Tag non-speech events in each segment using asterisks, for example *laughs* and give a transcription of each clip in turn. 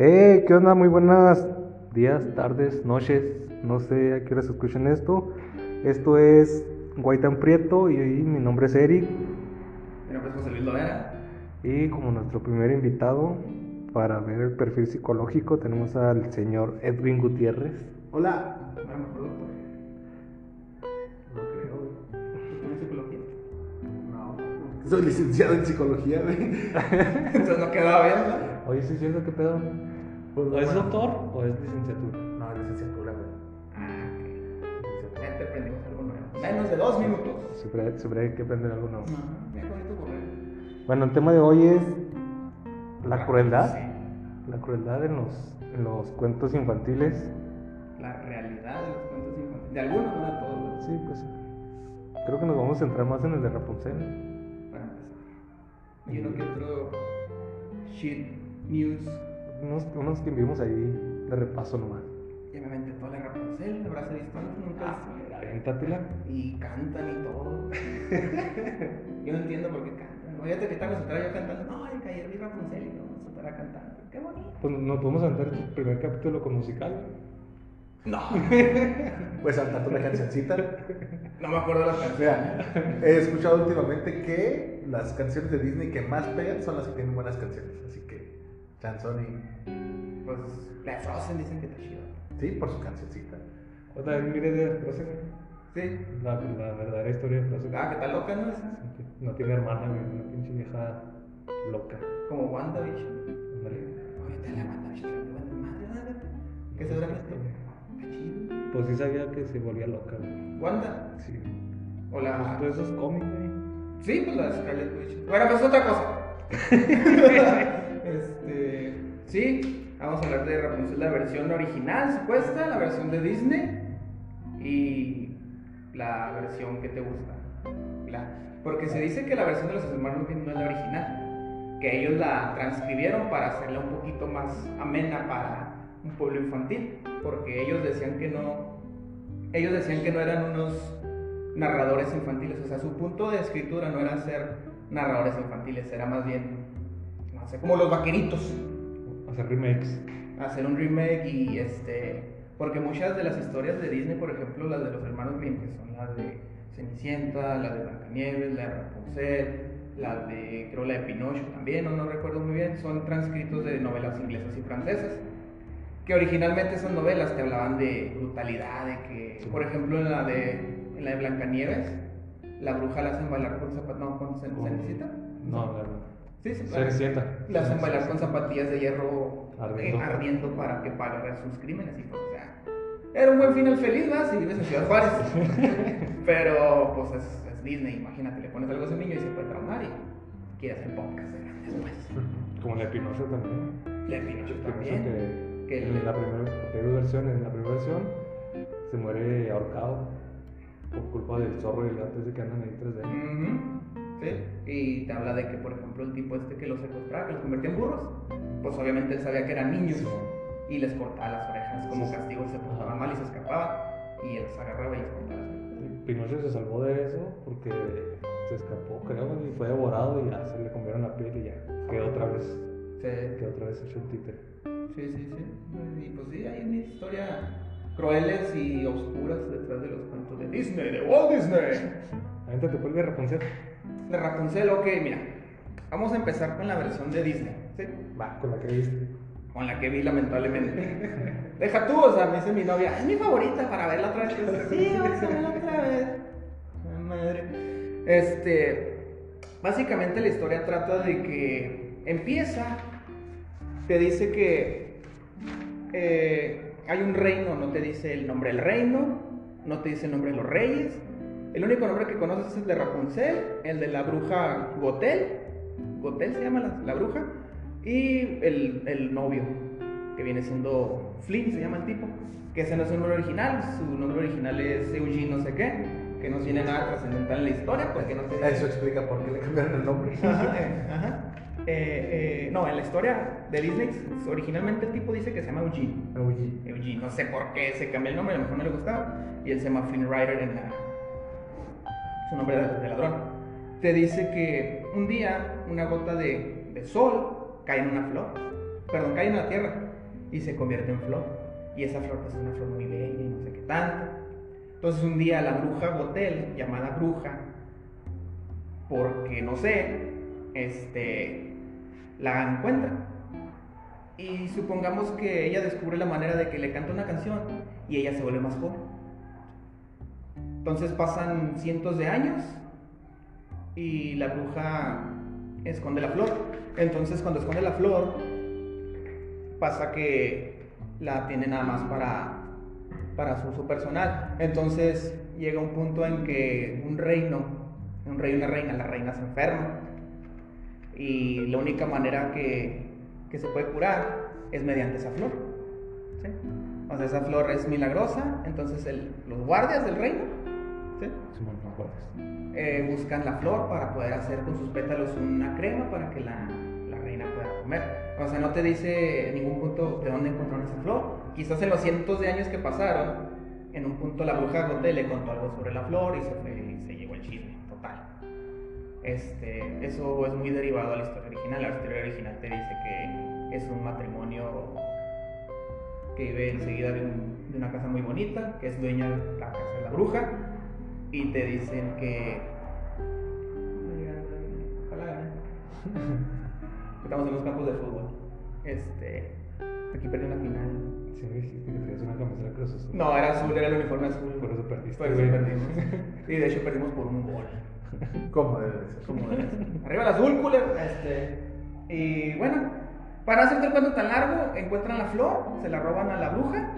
Hey, ¿qué onda? Muy buenas días, tardes, noches. No sé a qué horas escuchan esto. Esto es Guaitán Prieto y mi nombre es Eric. Mi nombre es José Luis Lovera. Y como nuestro primer invitado para ver el perfil psicológico tenemos al señor Edwin Gutiérrez. Hola. Bueno, mejor doctor. No creo. ¿Tú tienes psicología? No. Soy licenciado en psicología, güey. *laughs* Entonces no quedaba bien, ¿no? Oye, ¿sí es cierto qué pedo? Pues, ¿O es bueno. doctor o es licenciatura? No, licenciatura, güey. Ah, ok. Aprendimos algo nuevo. Menos de dos minutos. Siempre, siempre hay que aprender algo nuevo. No. Bueno, el tema de hoy es la crueldad. Sí. La crueldad en los, en los cuentos infantiles. La realidad de los cuentos infantiles. De algunos, no de todos. güey. Sí, pues creo que nos vamos a centrar más en el de Rapunzel. Para empezar. Y uno que otro shit news. Unos, unos que vimos ahí de repaso nomás. Ya me aventé toda la Rapunzel, visto antes, nunca Ah, aviéntatela. Y cantan y todo. *laughs* yo no entiendo por qué cantan. Fíjate que están nosotros yo cantando. No, ay, que ayer vi Rapunzel y yo nosotros cantando. Qué bonito. Pues nos podemos aventar el primer capítulo con musical. No, *laughs* Pues saltando una cancioncita. *laughs* no me acuerdo las canciones. Mira, he escuchado últimamente que las canciones de Disney que más pegan son las que tienen buenas canciones. Así que, Chanson y. Pues la Frozen dicen que está chido. Sí, por su cancioncita. O también mire de Frozen. Sí. La, la verdadera historia de Frozen. Ah, que está loca, ¿no? Esa. No tiene hermana, güey. Una pinche vieja loca. Como WandaVision. Ándale. Ahorita la WandaVision, madre. ¿Qué se habrá visto? Pues sí sabía que se volvía loca, güey. ¿Wanda? Sí. O la. Pues esos cómics, güey. Sí, pues la de Scarlet Witch. Bueno, pues otra cosa. *laughs* este. Sí, vamos a hablar de Rapunzel, la versión original, supuesta, la versión de Disney y la versión que te gusta. La- porque se dice que la versión de los hermanos no es la original, que ellos la transcribieron para hacerla un poquito más amena para un pueblo infantil, porque ellos decían que no, ellos decían que no eran unos narradores infantiles, o sea, su punto de escritura no era ser narradores infantiles, era más bien, no sé, como los vaqueritos, Hacer remakes. hacer un remake y este, porque muchas de las historias de Disney, por ejemplo, las de los hermanos Grimm, que son las de Cenicienta, la de Blancanieves, la de Rapunzel, la de, creo la de Pinocho también, no, no recuerdo muy bien, son transcritos de novelas inglesas y francesas. Que originalmente esas novelas te hablaban de brutalidad, de que, por ejemplo, en la de, en la de Blancanieves, la bruja la hacen bailar con zapatos, no, con cen- Con- cenicita. No, la. Sí, sí, Cenicienta. la hacen bailar con zapatillas de hierro Ardiendo. eh, ardiendo para que paguen sus crímenes y pues, o sea, era un buen final feliz, ¿verdad? Si vives en Ciudad Juárez. *laughs* Pero, pues es, es Disney, imagínate, le pones algo a ese niño y se puede traumar y quiere hacer podcast de grandes, pues. *laughs* Como la de Pinocho también. Pinocho también. que, que en la primera, hay dos versiones. En la primera versión se muere ahorcado por culpa del zorro y el gato ese que andan ahí tras de él. Sí, y te habla de que, por ejemplo, el tipo este que los secuestraba, que los convertía en burros, pues obviamente él sabía que eran niños. Y les cortaba las orejas como castigo y se portaban mal y se escapaban y él los agarraba y les cortaba las orejas. Pinocho se salvó de eso porque se escapó, creo, y fue devorado y ya se le comieron la piel y ya. Quedó otra vez, Sí, quedó otra vez hecho un títere. sí, sí, sí. Y pues sí, hay una historia crueles y oscuras detrás de los cuentos de Disney, de Walt Disney. Ahorita te vuelve a Rapunzel. De Rapunzel, ok, mira. Vamos a empezar con la versión de Disney, ¿sí? Va, con la que viste. Con la que vi lamentablemente. *laughs* Deja tú, o sea, me dice mi novia, es mi favorita para verla otra vez. Sí, vamos a verla otra vez. Ay, madre. Este, básicamente la historia trata de que empieza, te dice que eh, hay un reino, no te dice el nombre del reino, no te dice el nombre de los reyes. El único nombre que conoces es el de Rapunzel, el de la bruja Gotel, Gotel se llama la, la bruja, y el, el novio, que viene siendo Flynn, se llama el tipo, que ese no es su nombre original, su nombre original es Eugene no sé qué, que no tiene nada trascendental en la historia, porque no te Eso explica por qué le cambiaron el nombre. *laughs* Ajá, eh, ajá. Eh, eh, no, en la historia de Disney, originalmente el tipo dice que se llama Eugene. Oye, Eugene, no sé por qué se cambió el nombre, a lo mejor no le gustaba. Y él se llama Flynn Rider en la. Su nombre de, de ladrón. Te dice que un día una gota de, sol cae en una flor, perdón, cae en la tierra y se convierte en flor. Y esa flor pues, es una flor muy bella y no sé qué tanto. Entonces un día la bruja Botel, llamada bruja, porque no sé, este, la encuentra. Y supongamos que ella descubre la manera de que le canta una canción y ella se vuelve más joven. Entonces pasan cientos de años y la bruja esconde la flor. Entonces cuando esconde la flor, pasa que la tiene nada más para, para su uso personal. Entonces llega un punto en que un reino, un rey y una reina, la reina se enferma. Y la única manera que, que se puede curar es mediante esa flor. O sea, esa flor es milagrosa, entonces los guardias del reino eh, buscan la flor para poder hacer con sus pétalos una crema para que la, la reina pueda comer. O sea, no te dice en ningún punto de dónde encontraron esa flor. Quizás en los cientos de años que pasaron, en un punto la bruja Gote le contó algo sobre la flor y se fue y se llevó el chisme, total. Este, eso es muy derivado a la historia original. La historia original te dice que es un matrimonio que vive enseguida de, un- de una casa muy bonita, que es dueña de la casa de la bruja, y te dicen que. *laughs* Estamos en los campos de fútbol. Este. Aquí perdí una final. Sí, me dijiste que traías una camiseta Cruz Azul. No, era azul, era el uniforme azul. Por eso perdiste, Por eso güey. perdimos. *laughs* Y de hecho perdimos por un gol. *laughs* ¿Cómo debe de ser? Como debe ser. Arriba el azul, culero. Este. Y bueno, para hacerte el cuento tan largo, encuentran la flor, se la roban a la bruja.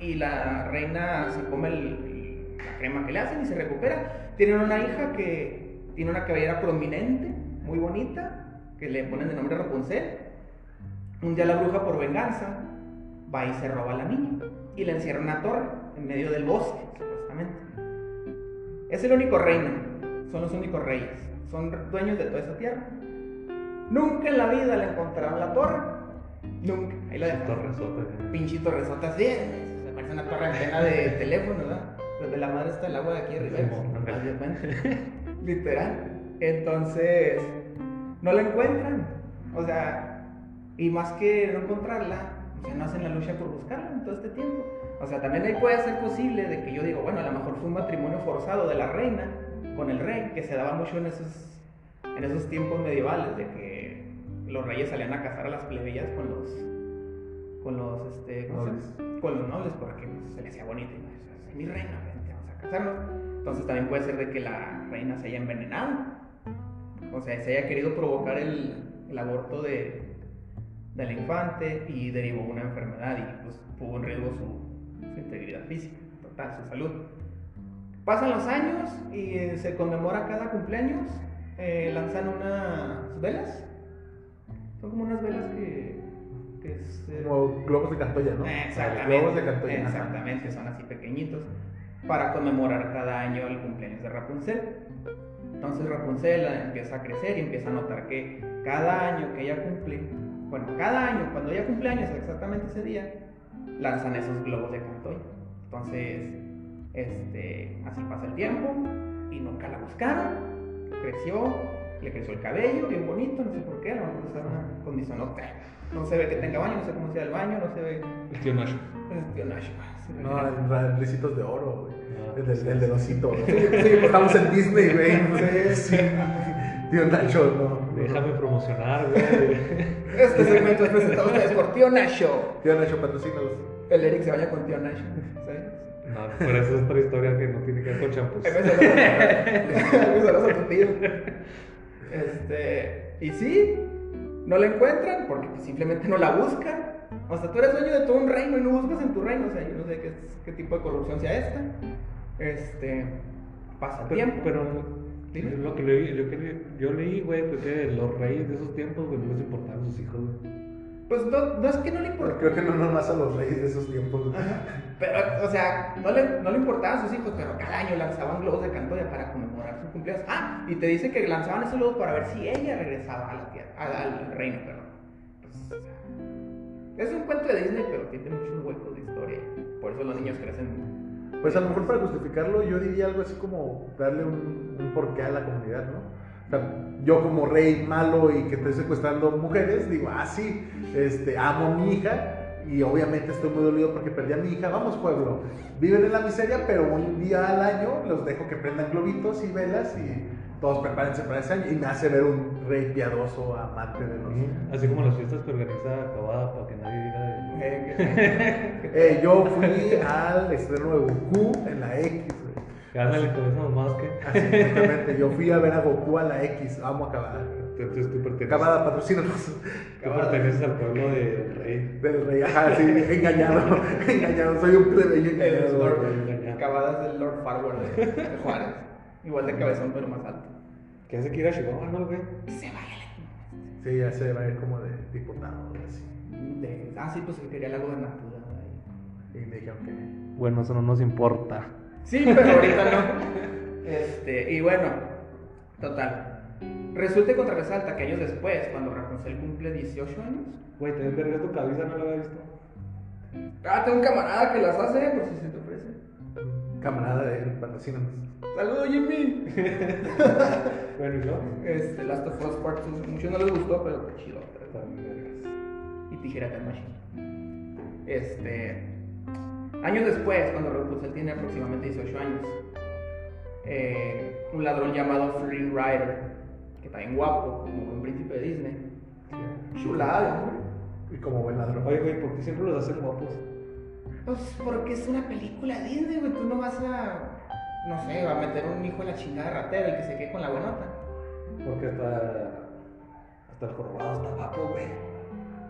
Y la reina se come el- la crema que le hacen y se recupera. Tienen una hija que tiene una cabellera prominente, muy bonita, que le ponen de nombre Rapunzel. Un día la bruja, por venganza, va y se roba a la niña y la encierra en una torre en medio del bosque, supuestamente. Es el único reino, son los únicos reyes, son dueños de toda esa tierra. Nunca en la vida le encontraron la torre, nunca. Ahí lo dejaron. Torresota. Pinche torresota así, se parece una torre antena de teléfono, ¿verdad? Pero de la madre está el agua de aquí arriba. *laughs* Literal. Entonces, no la encuentran. O sea, y más que no encontrarla, ya no hacen la lucha por buscarla en todo este tiempo. O sea, también ahí puede ser posible de que yo digo, bueno, a lo mejor fue un matrimonio forzado de la reina con el rey, que se daba mucho en esos, en esos tiempos medievales, de que los reyes salían a cazar a las plebeyas con los, con los, este, con los nobles, porque pues, se le hacía bonito. Y, "Esa Es mi reina, vente, vamos a casarnos. Entonces también puede ser de que la reina se haya envenenado. O sea, se haya querido provocar el, el aborto de, del infante y derivó una enfermedad y pues puso en riesgo su, su integridad física, total, su salud. Pasan los años y eh, se conmemora cada cumpleaños, eh, lanzan unas velas. Son como unas velas que... que es, eh, Como globos de Cantoya, ¿no? Exactamente. Globos de Cantoya. Exactamente, son así pequeñitos. Para conmemorar cada año el cumpleaños de Rapunzel. Entonces Rapunzel empieza a crecer y empieza a notar que cada año que ella cumple, bueno, cada año, cuando ella cumple años, exactamente ese día, lanzan esos globos de Cantoya. Entonces, este, así pasa el tiempo y nunca la buscaron. Creció, le creció el cabello, bien bonito, no sé por qué, a lo mejor estaba con disonote. No se ve que tenga baño, no sé cómo sea el baño, no se ve El tío Nacho. espionaje. sí, No, en ra- ricitos de oro, güey. Ah, el, sí, el del sí. osito. Sí, sí, estamos en Disney, güey. Sí. Tío Nacho, no. Déjame promocionar, güey. Este segmento es presentado ustedes por Tío Nacho. Tío Nacho, patrocínalos. El Eric se baña con Tío Nacho. ¿sabes? No, por eso es otra historia que no tiene que ver con champús. Saludas a tu tío. Este, y sí, no la encuentran porque pues, simplemente no la buscan. O sea, tú eres dueño de todo un reino y no buscas en tu reino. O sea, yo no sé qué, qué tipo de corrupción sea esta. Este, pasa Pero, tiempo. pero lo que leí, lo que yo leí, güey, fue que los reyes de esos tiempos, güey, no les importaban sus hijos, güey. Pues no, no es que no le importa. Creo que no nomás a los reyes de esos tiempos. güey. Pero, o sea, no le, no le importaban sus hijos, pero cada año lanzaban globos de Cantoya para conmemorar su cumpleaños. Ah, y te dice que lanzaban esos globos para ver si ella regresaba a la tierra, al, al reino, perdón. Pues, es un cuento de Disney, pero tiene muchos huecos de historia. Por eso los niños crecen. Pues a lo mejor para justificarlo, yo diría algo así como darle un, un porqué a la comunidad, ¿no? Yo como rey malo y que estoy secuestrando mujeres, digo, ah, sí, este, amo a mi hija Y obviamente estoy muy dolido porque perdí a mi hija. Vamos, pueblo. Viven en la miseria, pero un día al año los dejo que prendan globitos y velas y todos prepárense para ese año. Y me hace ver un rey piadoso, amante de los. Así como las fiestas que organiza Acabada para que nadie diga de. Eh, *laughs* Eh, yo fui al estreno de Goku en la X. Ándale, con eso más que. Así, exactamente. Yo fui a ver a Goku a la X. Amo Acabada. Entonces tú perteneces, Acabada, patrocínanos. tú perteneces al pueblo de Rey. Del rey, ajá, sí, engañado. *laughs* engañado, soy un plebeyo El engañado. Lord, engañado. acabadas del Lord Farward de, Juárez. Igual de cabezón, pero más alto. Que hace que ir a Chihuahua, ¿no, güey? Se vaya Sí, ya se va a ir como de diputado, así. de, Ah, sí, pues que quería la gobernatura. ahí. Y me dijeron que. Bueno, eso no nos importa. Sí, pero ahorita no. Este, y bueno, total. Resulta y contra resalta que años después, cuando Rapunzel cumple 18 años, Güey, te desvergas tu cabeza, no lo había visto. ah, tengo un camarada que las hace, por si se te ofrece. Camarada de él, patrocínanos. Saludos, Jimmy. *laughs* Bueno, y luego. Este, Last of Us Part 2, muchos no les gustó, pero qué chido. También vergas. y Tijera Time Machine. Este. Años después, cuando Rapunzel tiene aproximadamente 18 años, eh, un ladrón llamado Flynn Rider, que está bien guapo, como un príncipe de Disney, chulada, hombre. Y como buen ladrón. Oye, güey, ¿por qué siempre los hacen guapos? Pues porque es una película Disney, güey. Tú no vas a. No sé, va a meter un hijo en la chingada ratera el que se quede con la buenota. Porque hasta. Hasta el jorobado está guapo, güey.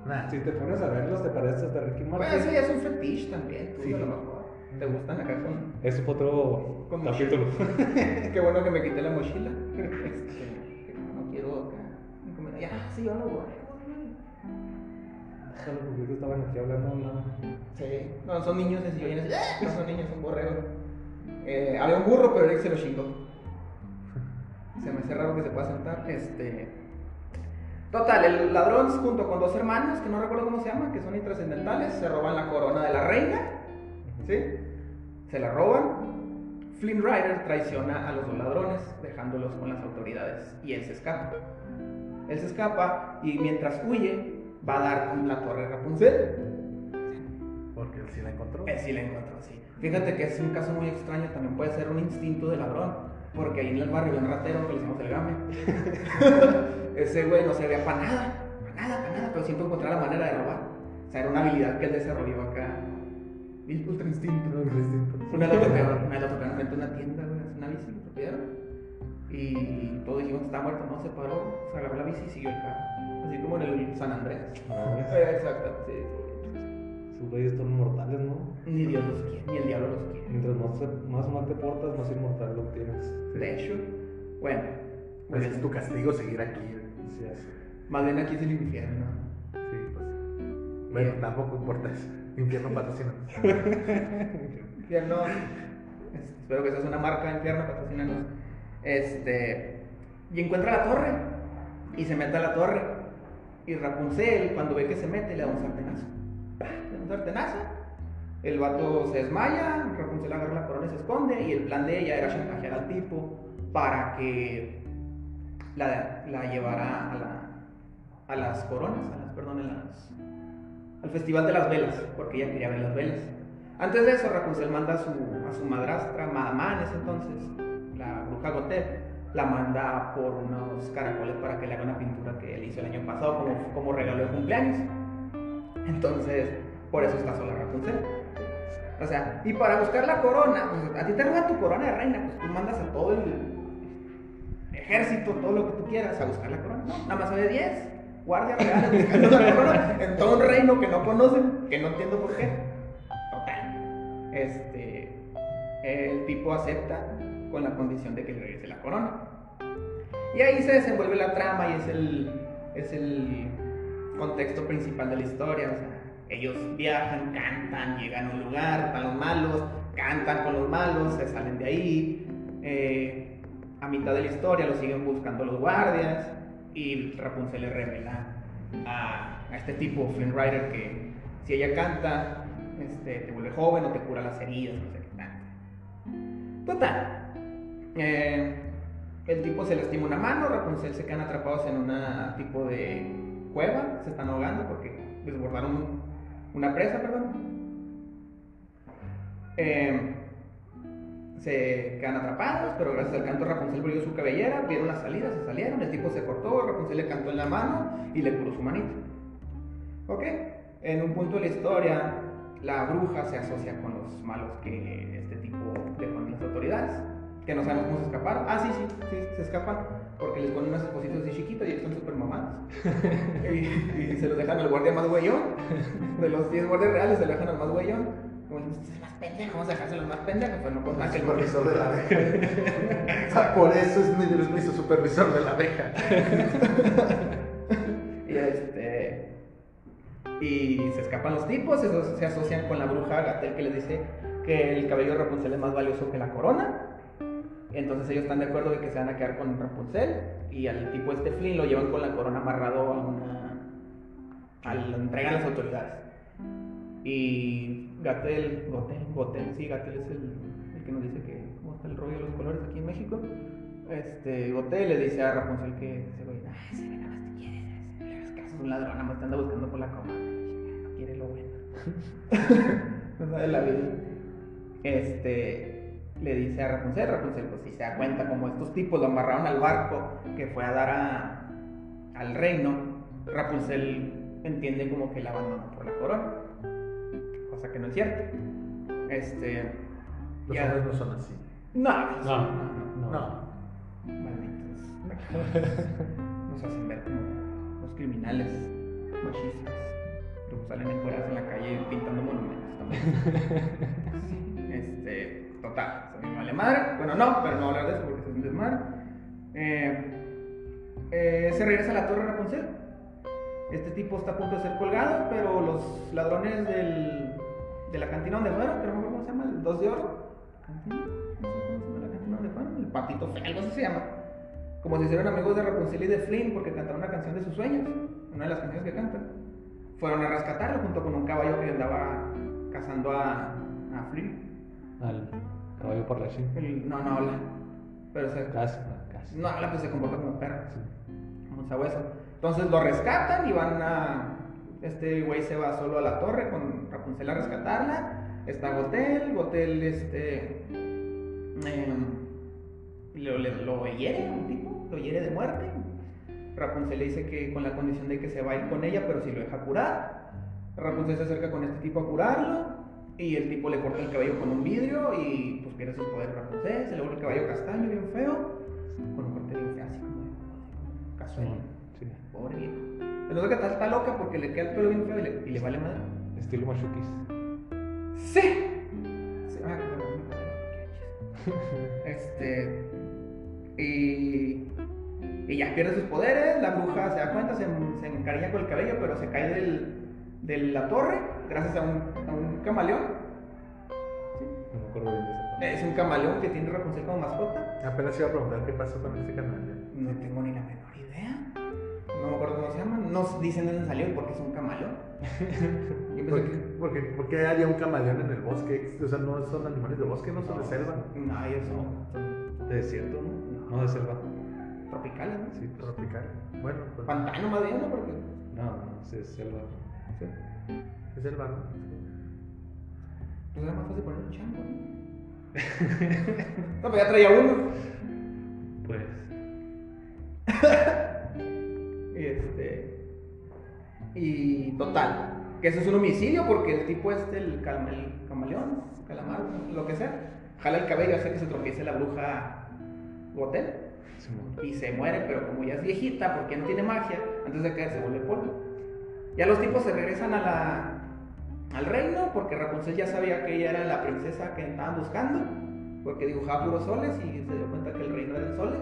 Nah, Si te pones a verlos, te pareces hasta Ricky Bueno, Martin. eso ya es un fetiche también, tú Sí. a lo mejor. Te gustan acá con. Eso fue otro Con capítulo. *laughs* Qué bueno que me quité la mochila. Este, no quiero acá. Ya, sí, yo lo voy. Déjalo, porque ahorita estaban aquí hablando. No. Sí, no, son niños en sillones. ¡Ah! No son niños, son borregos. Eh, había un burro, pero Eric se lo chingó. Se me hace raro que se pueda sentar. Este. Total, el ladrón junto con dos hermanos, que no recuerdo cómo se llaman, que son intrascendentales, se roban la corona de la reina. ¿Sí? Se la roban. Flynn Rider traiciona a los dos ladrones, dejándolos con las autoridades. Y él se escapa. Él se escapa y mientras huye, va a dar con la torre Rapunzel. porque él sí la encontró. Él sí la encontró, sí. Fíjate que es un caso muy extraño, también puede ser un instinto de ladrón, porque ahí en el barrio había un ratero que le decimos el game. *laughs* Ese güey no servía para nada, para nada, para nada, pero siempre encontraba la manera de robar. O sea, era una habilidad que él desarrolló acá. El ultra instinto. Una lo *laughs* tocaron, una tocaron frente a una tienda, güey, una bici, lo atropellaron. Y todos dijimos que está muerto, no, se paró, se agarró la bici y siguió el carro. Así como en el San Andrés. No, Eh, Exacto, sí. Sus güeyes son mortales, ¿no? Ni Dios los quiere, ni el diablo los quiere. Mientras más, más mal te portas, más inmortal lo tienes. De hecho, bueno, Pues es tu castigo seguir aquí. Sí, así. más bien aquí es el infierno. Sí, pues. Bueno, tampoco importa eso. Infierno patrocina. *laughs* Infierno, es- espero que seas una marca infierno, patrocínanos. Este, y encuentra la torre y se mete a la torre. Y Rapunzel, cuando ve que se mete, le da un sartenazo. Un sartenazo. El vato se desmaya, Rapunzel agarra la corona y se esconde. Y el plan de ella era chantajear al tipo para que la, la llevara a, la, a las coronas, a las, perdón, a las, al Festival de las Velas, porque ella quería ver las velas. Antes de eso, Rapunzel manda a su, a su madrastra, Madamá en ese entonces, la bruja Gotet, la manda por unos caracoles para que le haga una pintura que él hizo el año pasado como, como regalo de cumpleaños. Entonces, por eso está sola Rapunzel. O sea, y para buscar la corona, pues, a ti te roban tu corona de reina, pues tú mandas a todo el ejército, todo lo que tú quieras a buscar la corona. Nada más había 10 guardias reales buscando la corona en todo un reino que no conocen, que no entiendo por qué. Total. Este, el tipo acepta con la condición de que le regrese la corona. Y ahí se desenvuelve la trama y es el, es el contexto principal de la historia. O sea, ellos viajan, cantan, llegan a un lugar, están los malos, cantan con los malos, se salen de ahí. Eh, a mitad de la historia lo siguen buscando los guardias y Rapunzel le revela a, a este tipo, Flynn Rider, que si ella canta, este, te vuelve joven o te cura las heridas, no sé qué tanto. Total. Eh, el tipo se lastima una mano, Rapunzel se quedan atrapados en una tipo de cueva, se están ahogando porque desbordaron un, una presa, perdón. Eh, se quedan atrapados, pero gracias al canto Rapunzel brilló su cabellera, vieron la salida, se salieron, el tipo se cortó, Rapunzel le cantó en la mano y le curó su manita. ¿Ok? En un punto de la historia, la bruja se asocia con los malos que este tipo dejó en las autoridades, que no sabemos cómo se escaparon. Ah, sí, sí, sí, se escapan porque les ponen unas espositas así chiquitas y están súper mamadas. *laughs* y, y se los dejan al guardia más güeyón. De los 10 guardias reales se lo dejan al más güeyón. Como este es el más pendejo, vamos a dejárselo más pendejo. Pues no con más el *laughs* *laughs* Supervisor de la abeja. Por eso es mi supervisor de la abeja. Y este. Y se escapan los tipos, se asocian con la bruja Gatel que les dice que el cabello de Rapunzel es más valioso que la corona. Entonces ellos están de acuerdo de que se van a quedar con Rapunzel. Y al tipo este Flynn lo llevan con la corona amarrado a una. a la entregan las autoridades. Y Gatel, Gotel, Gotel, sí, Gatel es el, el que nos dice que cómo está el rollo de los colores aquí en México. Este, Gotel le dice a Rapunzel que ese güey, nada más te caso, es un ladrón, nada más te anda buscando por la coma. No quiere lo bueno. *laughs* no sabe la vida. Este, le dice a Rapunzel, Rapunzel, pues si se da cuenta, como estos tipos lo amarraron al barco que fue a dar a, al reino, Rapunzel entiende como que la abandonó por la corona, cosa que no es cierto. Este, Los ya- hombres no son así. no, No, no, no. No. Malditos. Nos hacen ver como los criminales machistas. Luego salen encuerados en la calle pintando monumentos también. *laughs* este, total, mí me vale madre. Bueno, no, pero no hablar de eso porque es un desmadre. Eh, eh, se regresa a la torre Rapunzel. Este tipo está a punto de ser colgado, pero los ladrones del, de la cantina donde fueron, que no me cómo se llama, el 2 de oro. ¿Cantina? Cómo se llama la cantina donde fueron, el patito feo, algo así se llama. Como se hicieron amigos de Rapunzel y de Flynn porque cantaron una canción de sus sueños, una de las canciones que cantan. Fueron a rescatarlo junto con un caballo que andaba cazando a, a Flynn. Caballo por la chin. El- no, no habla. Pero se, Casi, casi. no habla, pues se comporta como un perro. Sí. como un sabueso. Entonces lo rescatan y van a. Este güey se va solo a la torre con Rapunzel a rescatarla. Está Gotel, Gotel este. em, lo, le- lo hiere a un tipo, lo hiere de muerte. Rapunzel le dice que con la condición de que se va a ir con ella, pero si lo deja curar. Rapunzel se acerca con este tipo a curarlo. Y el tipo le corta el cabello con un vidrio y pues pierde sus poderes Rapunzel. Se le vuelve el cabello castaño, bien feo. Con un corte bien feo, así como casual. Sí. Pobre viejo. Entonces que está, está loca porque le queda el pelo bien feo y le, y le vale madre. Estilo Machukis. Sí. Sí, ah. Este. Y. Y ya pierde sus poderes. La bruja se da cuenta, se, se encariña con el cabello, pero se cae del, de la torre gracias a un, a un camaleón. No me acuerdo bien de parte. Es un camaleón que tiene Rapunzel como mascota. Apenas iba a preguntar qué pasó con este canal. No tengo ni la menor idea. No me acuerdo cómo se llama. No dicen de dónde salió y por qué es un camaleón. ¿Por qué, por qué- por qué haría un camaleón en el bosque? O sea, no son animales de bosque, no son de selva. No, ellos son, De desierto, ¿no? No de selva. tropicales, ¿no? Sí. Tropical. Bueno, pues Pantano más bien, ¿no? Porque. No, no, sí es selva. Sí. es selva, ¿no? Pues era más fácil poner un chango, ¿no? *laughs* no, pues ya traía uno. Pues. Y *laughs* este. Y total. Que eso es un homicidio porque el tipo este, el, calma, el camaleón, calamar, lo que sea, jala el cabello, hace que se tropiece la bruja Gotel. Y se muere, pero como ya es viejita, porque no tiene magia, antes de caer se vuelve polvo. Ya los tipos se regresan a la, al reino, porque Rapunzel ya sabía que ella era la princesa que estaban buscando, porque dibujaba puros soles y se dio cuenta que el reino era de soles.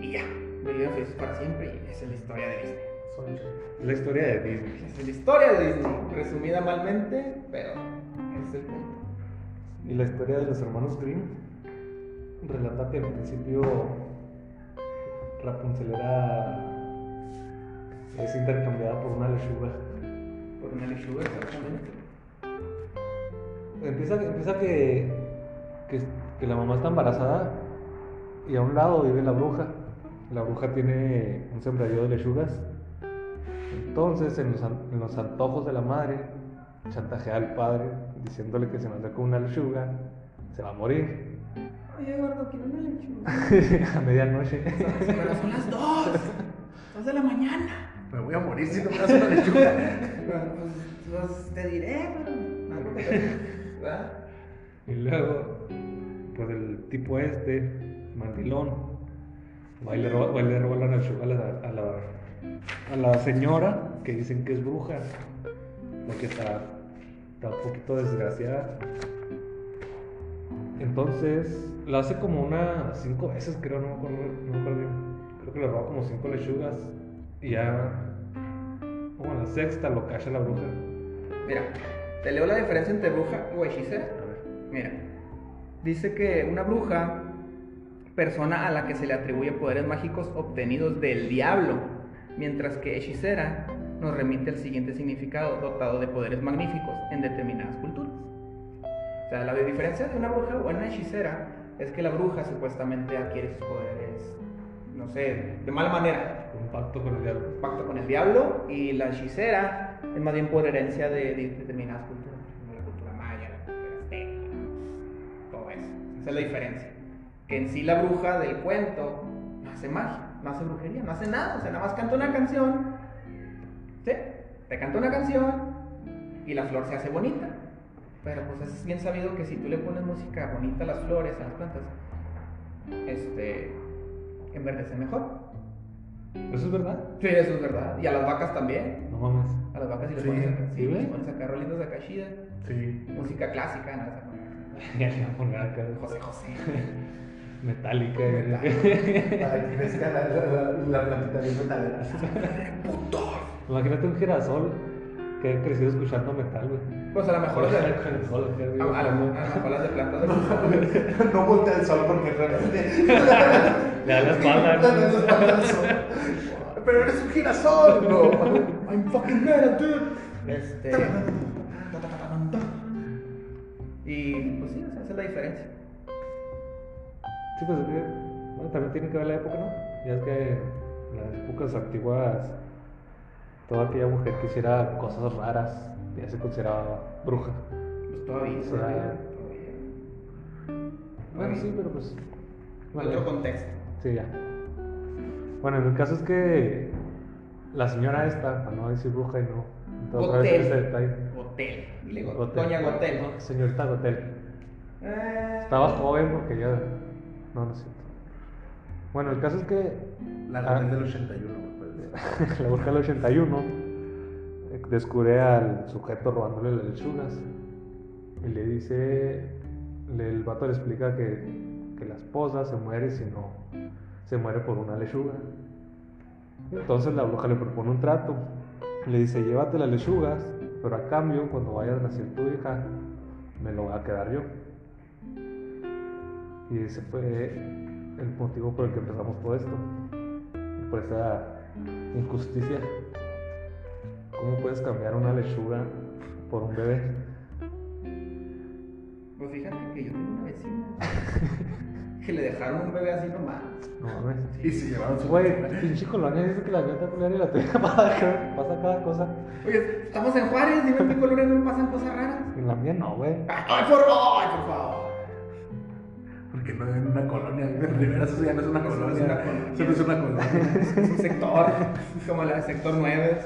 Y ya, vivieron felices para siempre y esa es la historia de Disney. La historia de Disney. Es la historia de Disney, resumida malmente, pero es el punto. Y la historia de los hermanos Grimm relata que al principio Rapunzel era es intercambiada por una lechuga. Por una lechuga, exactamente. Empieza, empieza que, que, que la mamá está embarazada y a un lado vive la bruja. La bruja tiene un sembradío de lechugas. Entonces, en los, en los antojos de la madre, chantajea al padre diciéndole que si no saca una lechuga se va a morir. Oye, gordo, quiero una lechuga. *laughs* a medianoche. Pero son las dos. Dos de la mañana. Me voy a morir si no me das una lechuga. Pues, pues te diré, pero. *laughs* Y luego, pues el tipo este, mandilón, va y le roba, le la lechuga a la, a, la, a la señora que dicen que es bruja, porque está, está un poquito desgraciada. Entonces, la hace como unas cinco veces, creo, no me acuerdo, no me acuerdo bien. Creo que le roba como cinco lechugas y ya, como a la sexta lo cacha la bruja. Mira, te leo la diferencia entre bruja o hechicera. A ver. Mira, dice que una bruja, persona a la que se le atribuye poderes mágicos obtenidos del diablo, mientras que hechicera nos remite al siguiente significado, dotado de poderes magníficos en determinadas culturas. O sea, la diferencia de una bruja o una hechicera es que la bruja supuestamente adquiere sus poderes, no sé, de mala manera, Un pacto con el diablo. pacto con el diablo y la hechicera es más bien por herencia de, de determinadas culturas, como la cultura maya, la cultura azteca, todo eso. Esa es la diferencia. Que en sí la bruja del cuento no hace magia, no hace brujería, no hace nada, o sea, nada más canta una canción, ¿sí? Te canta una canción y la flor se hace bonita. Pero pues es bien sabido que si tú le pones música bonita a las flores, a las plantas, este, enverdece mejor. ¿Eso es verdad? Sí, eso es verdad. Y a las vacas también. No mames. A las vacas si les Sí. pones acá, ¿Sí, sí, pones acá de acá chida. Sí. Música clásica, ¿no? *laughs* Ya le voy a poner acá. José José. *laughs* Metálica. Para que *laughs* crezca la, la, la plantita bien metalera. Imagínate un girasol que ha crecido escuchando metal, güey. Pues a lo mejor las de, plantas *laughs* No voltea el sol porque realmente. *laughs* Le da la espalda. No le das la espalda al sol. Pero eres un girasol, no. I'm fucking metal, dude. Este. Y pues sí, esa es la diferencia. Sí, pues es que, bueno, también tiene que ver la época, ¿no? Ya es que las épocas antiguas, toda aquella mujer que hiciera cosas raras ya se consideraba bruja. Pues todavía, O sea, todavía. Bueno, sí, pero pues. bueno, Otro contexto. Sí, ya. Bueno, el caso es que la señora esta, para no decir bruja y no. entonces otra vez Gotel. ese detalle. Gotel. Dile Gotel. Gotel. Doña Gotel. No, señorita Gotel. Eh, Estaba joven porque ya. No, no es cierto. Bueno, el caso es que La. Gotel del 81, pues. *laughs* la bruja del 81 eh, descubre al sujeto robándole las lechugas. Y le dice. el vato le explica que, que la esposa se muere si no. se muere por una lechuga. Entonces la bruja le propone un trato. Le dice: llévate las lechugas, pero a cambio, cuando vaya a nacer tu hija, me lo voy a quedar yo. Y ese fue el motivo por el que empezamos todo esto. Por esa injusticia. ¿Cómo puedes cambiar una lechuga por un bebé? Pues fíjate que yo tengo una vecina *laughs* que le dejaron un bebé así nomás. No mames. Y se llevaron su. Güey, pinche colonia dice que la está culera y la tuya *laughs* pasa, pasa cada cosa. Oye, estamos en Juárez, dime en mi colonia no pasan cosas raras. En la mía no, güey. Ay, por favor, ay, por favor. Porque no en una colonia. Rivera eso ya no es una no colonia. es una colonia. Eso no es una colonia. *laughs* Es un sector, como la de sector 9,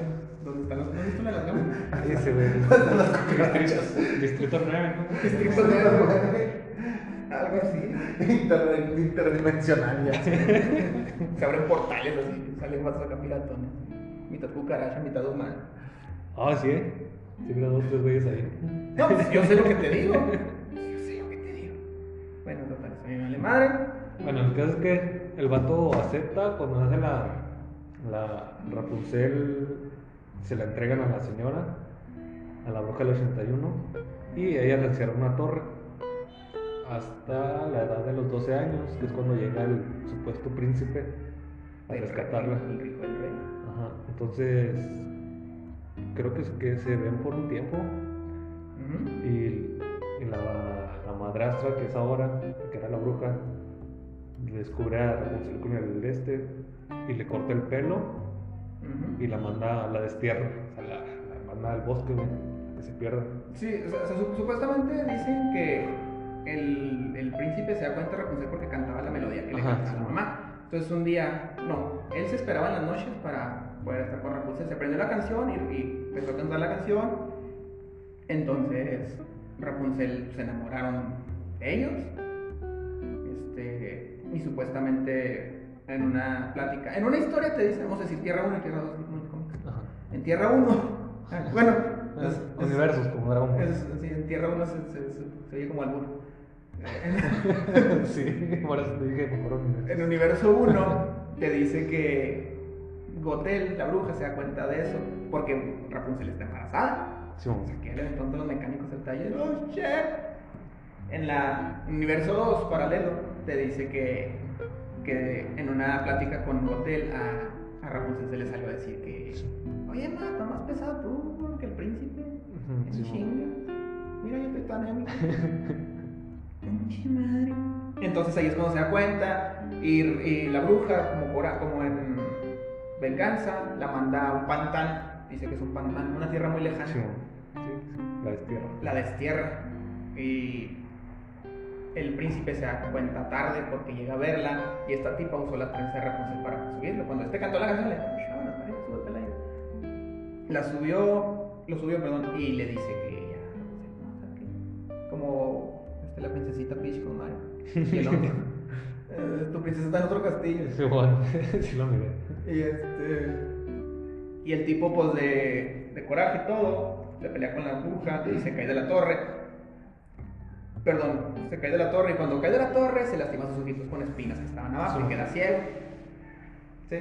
donde están los. ¿No has visto la de las gamas? Ahí ese, güey. *laughs* Las cucarachas. Distrito 9, ¿no? Distrito 9, algo así. Inter- Interdimensional ya. Se abren portales así, salen más acá piratones. Mitad cucaracha, mitad humano. Ah, sí, ¿eh? Sí, mira dos, tres güeyes ahí. No, pues yo sé lo que te digo. *laughs* Yo sé lo que te digo. Bueno, total, a mí me vale madre. Bueno, el caso es que el vato acepta cuando hace la, la Rapunzel, se la entregan a la señora, a la bruja del 81, y ella le encierra una torre hasta la edad de los 12 años, que es cuando llega el supuesto príncipe a rescatarla. rey, El rico del rey. Ajá, entonces creo que, es que se ven por un tiempo y, y la madrastra que es ahora, que era la bruja, descubre a Rapunzel con el este y le corta el pelo y la manda, la destierra, o sea, la, la manda al bosque, güey, que se pierdan. Sí, o sea, su- supuestamente dicen que el, el príncipe se da cuenta de Rapunzel porque cantaba la melodía que le cantaba sí. la mamá. Entonces un día, no, él se esperaba en las noches para poder estar con Rapunzel. Se aprendió la canción y, y empezó a cantar la canción. Entonces Rapunzel se enamoraron de ellos. Este, y supuestamente en una plática, en una historia te dicen, vamos a decir Tierra 1 y Tierra 2, como en cómics. Ajá. En Tierra 1, *laughs* bueno, es- es- Universos como Dragon Ball. sí, en Tierra 1 se, se, se, se oye como albur. *laughs* sí, por eso te dije mejor universo. En Universo 1 te dice que Gotel, la bruja, se da cuenta de eso porque Rapunzel está embarazada. Sí, O sea, que los mecánicos del taller, ¡oh, shit! En la Universo 2, paralelo, te dice que, que en una plática con Gotel a, a Rapunzel se le salió a decir que, oye, ma, está más pesado tú que el príncipe. Ujú, En sí, chinga. Mira, yo estoy tan *laughs* madre. Entonces ahí es cuando se da cuenta y, y la bruja, como, por, como en venganza, la manda a un pantano. Dice que es un pantano, una tierra muy lejana. sí, sí, la destierra. La destierra. Y el príncipe se da cuenta tarde porque llega a verla y esta tipa usó la trenza de Rapunzel para subirlo. Cuando este cantó la canción le dijo, "Shabanas, para que súbete al aire". La subió, lo subió, perdón, y le dice que ya, no sé. Como este, la princesita Peach con Mario. Y el otro, *laughs* "Eh, tu princesa está en otro castillo. Sí, bueno, *laughs* sí lo miré. Y este. Y el tipo, pues de, de coraje y todo, le pelea con la bruja y se cae de la torre. Perdón, se cae de la torre y cuando cae de la torre se lastima sus ojitos con espinas que estaban abajo y queda ciego. ¿Sí?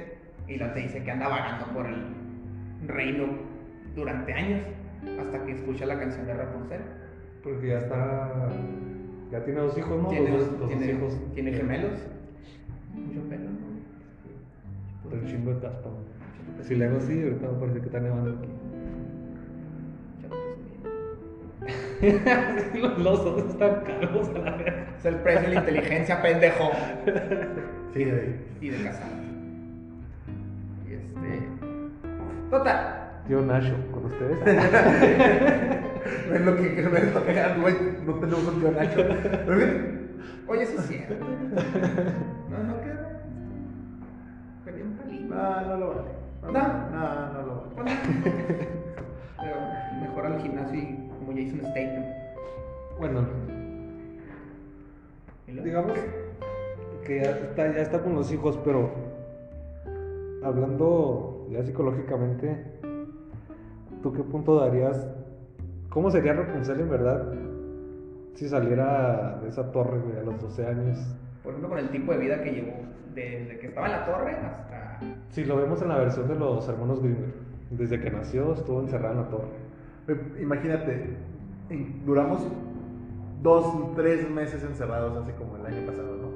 Y la te dice que anda vagando por el reino durante años hasta que escucha la canción de Rapunzel. Porque ya está. Ya tiene dos hijos, ¿no? Tiene, los dos, los dos hijos. tiene gemelos. Mucho pelo, ¿no? Un chingo de caspa. Si le hago así, ahorita me parece que está nevando aquí. *laughs* Los dos están calvos a la vez. Es el precio de la inteligencia, pendejo. Sí, de y de casar. Y este. Total. Tío Nacho, con ustedes. *laughs* No es lo que no es lo que ah, güey, no tenemos un tío Nacho. Oye, sí es cierto. No, no quedó. Perdí un palito. No, no lo vale. No. no, no lo. Pero mejor al gimnasio y como ya hizo un statement. Bueno, digamos que ya está, ya está con los hijos, pero hablando ya psicológicamente, ¿tú qué punto darías? ¿Cómo sería Rapunzel en verdad si saliera de esa torre güey, a los 12 años? Por ejemplo, con el tipo de vida que llevó. Desde que estaba en la torre hasta. Si lo vemos en la versión de los hermanos Grimm, desde que nació estuvo encerrado en la torre. Eh, Imagínate, duramos dos, tres meses encerrados hace como el año pasado, ¿no?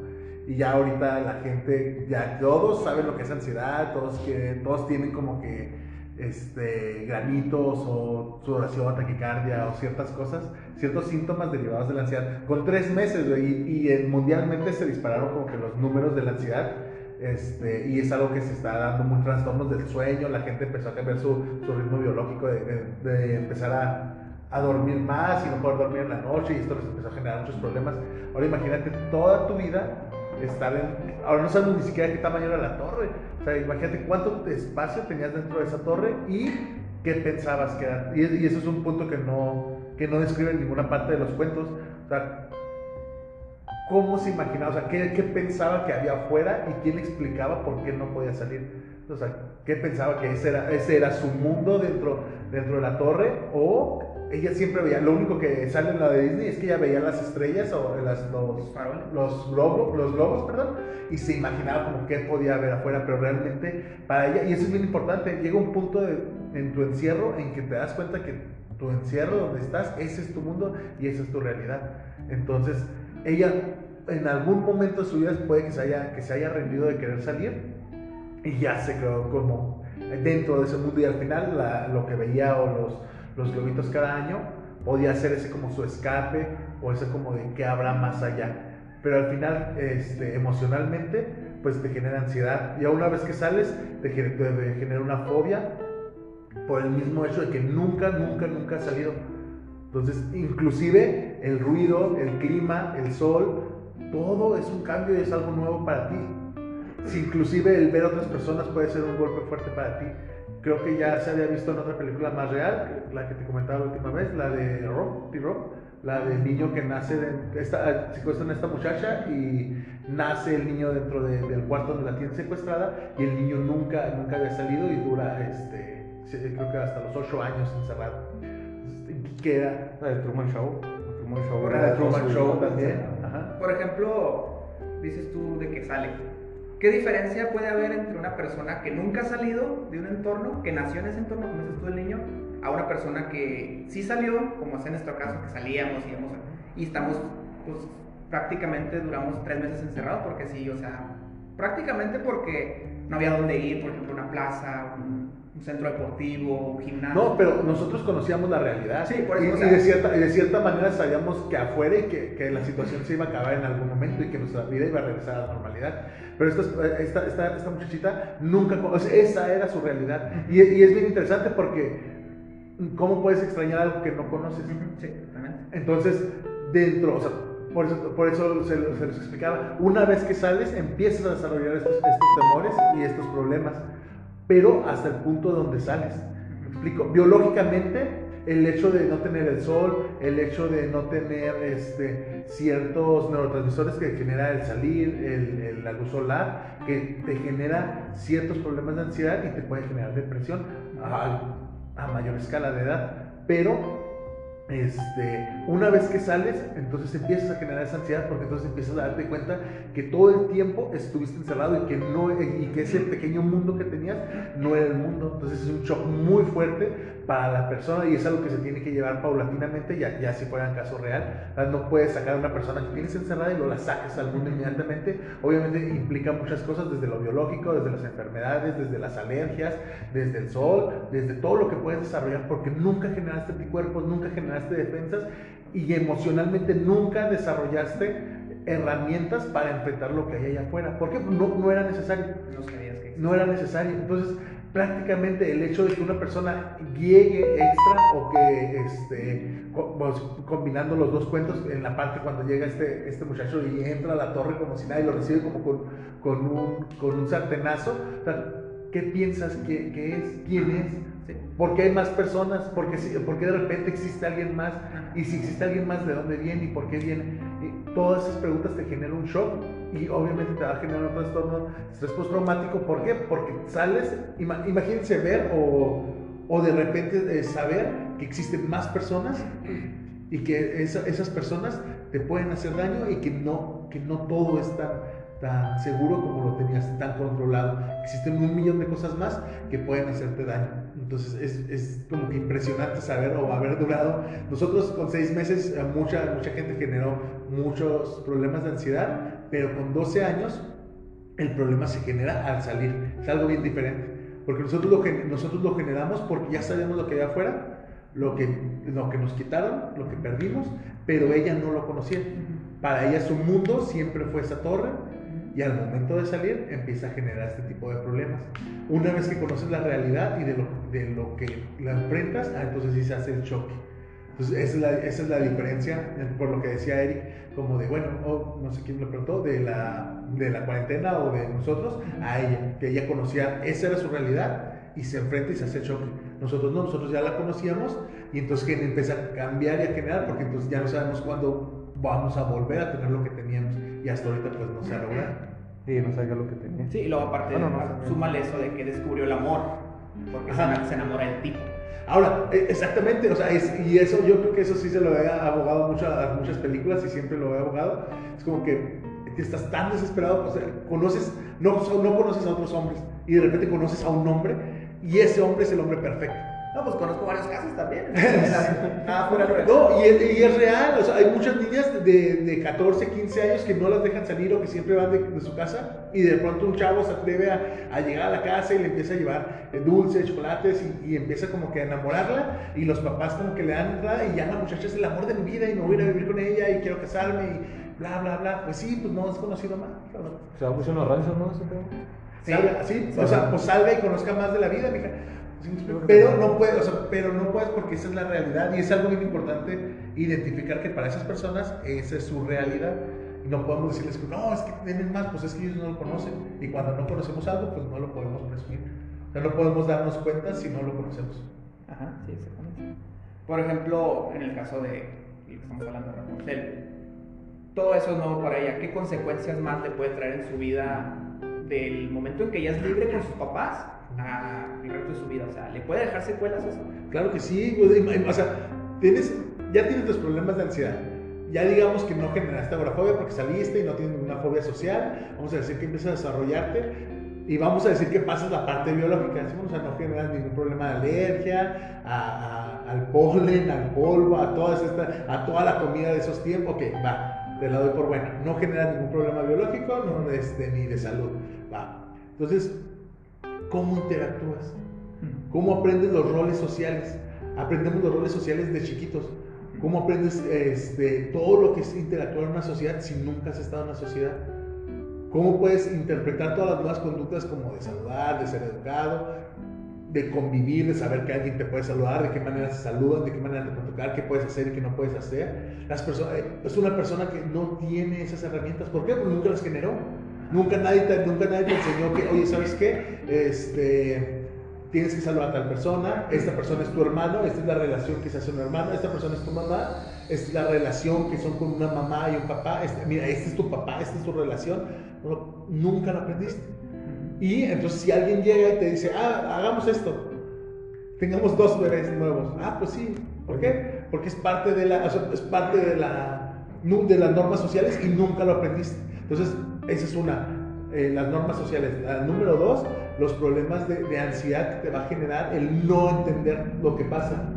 Y ya ahorita la gente, ya todos saben lo que es ansiedad, todos, que, todos tienen como que este, granitos o sudoración, taquicardia o ciertas cosas, ciertos síntomas derivados de la ansiedad. Con tres meses, y, y mundialmente se dispararon como que los números de la ansiedad. Este, y es algo que se está dando muy trastornos del sueño, la gente empezó a cambiar su, su ritmo biológico de, de- de empezar a, a dormir más y no poder dormir en la noche y esto les empezó a generar muchos problemas. Ahora imagínate toda tu vida estar en... Ahora no sabemos ni siquiera qué tamaño era la torre. O sea, imagínate cuánto espacio tenías dentro de esa torre y qué pensabas que era. Y, y eso es un punto que no, que no describe en ninguna parte de los cuentos. O sea, cómo se imaginaba, o sea, qué, qué pensaba que había afuera y quién le explicaba por qué no podía salir. O sea, qué pensaba que ese era, ese era su mundo dentro, dentro de la torre o ella siempre veía, lo único que sale en la de Disney es que ella veía las estrellas o las, los, los, globos, los globos, perdón, y se imaginaba como qué podía haber afuera, pero realmente para ella, y eso es bien importante, llega un punto de- en tu encierro en que te das cuenta que tu encierro donde estás, ese es tu mundo y esa es tu realidad. Entonces, ella en algún momento de su vida puede que se haya, que se haya rendido de querer salir y ya se quedó como dentro de ese mundo y al final la- lo que veía o los, los globitos cada año podía ser ese como su escape o ese como de qué habrá más allá. Pero al final, este, emocionalmente, pues te genera ansiedad. Y a una vez que sales, te, te genera una fobia por el mismo hecho de que nunca, nunca, nunca has salido. Entonces, inclusive el ruido, el clima, el sol, todo es un cambio y es algo nuevo para ti. Si inclusive el ver a otras personas puede ser un golpe fuerte para ti. Creo que ya se había visto en otra película más real, la que te comentaba la última vez, la de Rock, T-Rock, la del niño que nace, de, esta, secuestran a esta muchacha y nace el niño dentro de- del cuarto donde la tienen secuestrada y el niño nunca, nunca había salido y dura, este, creo que hasta los 8 años encerrado. Que era La de Truman Show. Truman Show. la de Truman Show también. Ajá. Por ejemplo, dices tú de que sale. ¿Qué diferencia puede haber entre una persona que nunca ha salido de un entorno, que nació en ese entorno, como dices tú, el niño, a una persona que sí salió, como es en nuestro caso, que salíamos íbamos y estamos, pues prácticamente duramos tres meses encerrados, porque sí, o sea, prácticamente porque no había dónde ir, por ejemplo, una plaza, un, un centro deportivo, un gimnasio. No, pero nosotros conocíamos la realidad. Sí, por eso, Y, o y sea- de, cierta, y de cierta manera sabíamos que afuera y que, que la situación se iba a acabar en algún momento y que nuestra vida iba a regresar a la normalidad. Pero esta, esta, esta, esta muchachita nunca, o sea, esa era su realidad. Y, y es bien interesante porque, ¿cómo puedes extrañar algo que no conoces? Sí, totalmente. Entonces, dentro, o sea, por eso, por eso se, se los explicaba, una vez que sales empiezas a desarrollar estos, estos temores y estos problemas, pero hasta el punto donde sales. ¿Me explico? Biológicamente, el hecho de no tener el sol, el hecho de no tener este, ciertos neurotransmisores que genera el salir, el- la luz solar, que te genera ciertos problemas de ansiedad y te puede generar depresión a, a mayor escala de edad. Pero este, una vez que sales, entonces empiezas a generar esa ansiedad porque entonces empiezas a darte cuenta que todo el tiempo estuviste encerrado y que, no, y que ese pequeño mundo que tenías no era el mundo. Entonces es un shock muy fuerte para la persona y es algo que se tiene que llevar paulatinamente, ya, ya si fuera en caso real. No puedes sacar a una persona que tienes encerrada y lo la saques al mundo inmediatamente. Obviamente implica muchas cosas desde lo biológico, desde las enfermedades, desde las alergias, desde el sol, desde todo lo que puedes desarrollar porque nunca generaste anticuerpos, nunca generaste defensas y emocionalmente nunca desarrollaste herramientas para enfrentar lo que hay allá afuera. Porque no, no era necesario No sabías que no era necesario. Entonces, prácticamente el hecho de que una persona llegue extra o que, este, pues, combinando los dos cuentos, en la parte cuando llega este, este muchacho y entra a la torre como si nadie lo recibe como con, con, un, con un sartenazo, o sea, ¿qué piensas que, que es? ¿Quién es? Sí. ¿Por qué hay más personas? ¿Por qué, por qué de repente existe alguien más? Y si existe alguien más, ¿de dónde viene y por qué viene? Y todas esas preguntas te generan un shock y obviamente te va a generar un trastorno estrés postraumático. ¿Por qué? Porque sales, ima- imagínense ver o, o de repente eh, saber que existen más personas y que esa- esas personas te pueden hacer daño y que no, que no todo es tan, tan seguro como lo tenías, tan controlado. Existen un millón de cosas más que pueden hacerte daño. Entonces es, es como que impresionante saber o haber durado. Nosotros con seis meses, eh, mucha, mucha gente generó muchos problemas de ansiedad, pero con 12 años el problema se genera al salir. Es algo bien diferente. Porque nosotros lo, nosotros lo generamos porque ya sabíamos lo que había afuera, lo que, lo que nos quitaron, lo que perdimos, pero ella no lo conocía. Para ella su mundo siempre fue esa torre y al momento de salir empieza a generar este tipo de problemas. Una vez que conoces la realidad y de lo, de lo que la enfrentas, ah, entonces sí se hace el choque. Entonces esa es la, esa es la diferencia, eh, por lo que decía Eric, como de, bueno, o no sé quién lo preguntó, de la, de la cuarentena o de nosotros, a ella, que ella conocía, esa era su realidad y se enfrenta y se hace choque. Nosotros no, nosotros ya la conocíamos y entonces empieza a cambiar y a generar porque entonces ya no sabemos cuándo vamos a volver a tener lo que teníamos y hasta ahorita pues no se ha logrado. Y no sabía lo que tenía. Sí, y luego aparte, Bueno, no. súmale eso de que descubrió el amor, porque se, Ajá. se enamora del tipo. Ahora, e- exactamente, o sea, es- y eso yo creo que eso sí se lo he abogado mucho a muchas películas y siempre lo he abogado. Es como que estás tan desesperado, o sea, conoces, no, no conoces a otros hombres y de repente conoces a un hombre y ese hombre es el hombre perfecto. No, pues conozco varios casos también. Nada *laughs* fuera de lo No, y, es- y es real, o sea, hay muchas niñas de, de 14, 15 años que no las dejan salir o que siempre van de, de su casa y de pronto un chavo se atreve a, a llegar a la casa y le empieza a llevar eh, dulces, chocolates y, y empieza como que a enamorarla y los papás como que le dan entrada y ya la muchacha es el amor de mi vida y me voy a ir a vivir con ella y quiero casarme y bla, bla, bla. Pues sí, pues no has conocido más. cabrón. Se va mucho en los ranchos, ¿no? Ese tema. Sí. Salga, sí, o sea, pues salga y conozca más de la vida, mija. Pero no puedes, o sea, pero no puedes porque esa es la realidad y es algo bien importante identificar que para esas personas esa es su realidad. Y no podemos decirles que no, es que tienen más, pues es que ellos no lo conocen. Y cuando no conocemos algo, pues no lo podemos presumir. O sea, no podemos darnos cuenta si no lo conocemos. Ajá, sí, exactamente. Por ejemplo, en el caso de lo que estamos hablando de Rapunzel, todo eso es nuevo para ella. ¿Qué consecuencias más le puede traer en su vida del momento en que ella es libre con sus papás a el resto de su vida? O sea, ¿le puede dejar secuelas eso? Claro que sí, güey, o sea, tienes, ya tienes tus problemas de ansiedad. Ya digamos que no generaste agorafobia porque saliste y no tienes ninguna fobia social. Vamos a decir que empiezas a desarrollarte y vamos a decir que pasas la parte biológica. Decimos, o sea, no generas ningún problema de alergia a- a- al polen, al polvo, a, todas esta, a toda la comida de esos tiempos. Ok, va, te la doy por buena. No generas ningún problema biológico no, este, ni de salud. Va. Entonces, ¿cómo interactúas? ¿Cómo aprendes los roles sociales? Aprendemos los roles sociales de chiquitos. ¿Cómo aprendes este, todo lo que es interactuar en una sociedad si nunca has estado en una sociedad? ¿Cómo puedes interpretar todas las nuevas conductas como de saludar, de ser educado, de convivir, de saber que alguien te puede saludar, de qué manera se saludan, de qué manera te tocar, qué puedes hacer y qué no puedes hacer? Las personas, eh, es una persona que no tiene esas herramientas. ¿Por qué? Porque nunca las generó. Nunca nadie te, nunca nadie te enseñó que, oye, ¿sabes qué? Este, tienes que saludar a tal persona, esta persona es tu hermano, esta es la relación que se hace un hermano, esta persona es tu mamá, esta es la relación que son con una mamá y un papá, este- mira, este es tu papá, esta es tu relación, Bueno, nunca lo aprendiste. Y entonces si alguien llega y te dice, ah, hagamos esto, tengamos dos bebés nuevos, ah, pues sí, ¿por qué? Porque es parte de la, o sea, es parte de la, de las normas sociales y nunca lo aprendiste. Entonces, esa es una, eh, las normas sociales. La número dos, los problemas de, de ansiedad que te va a generar el no entender lo que pasa.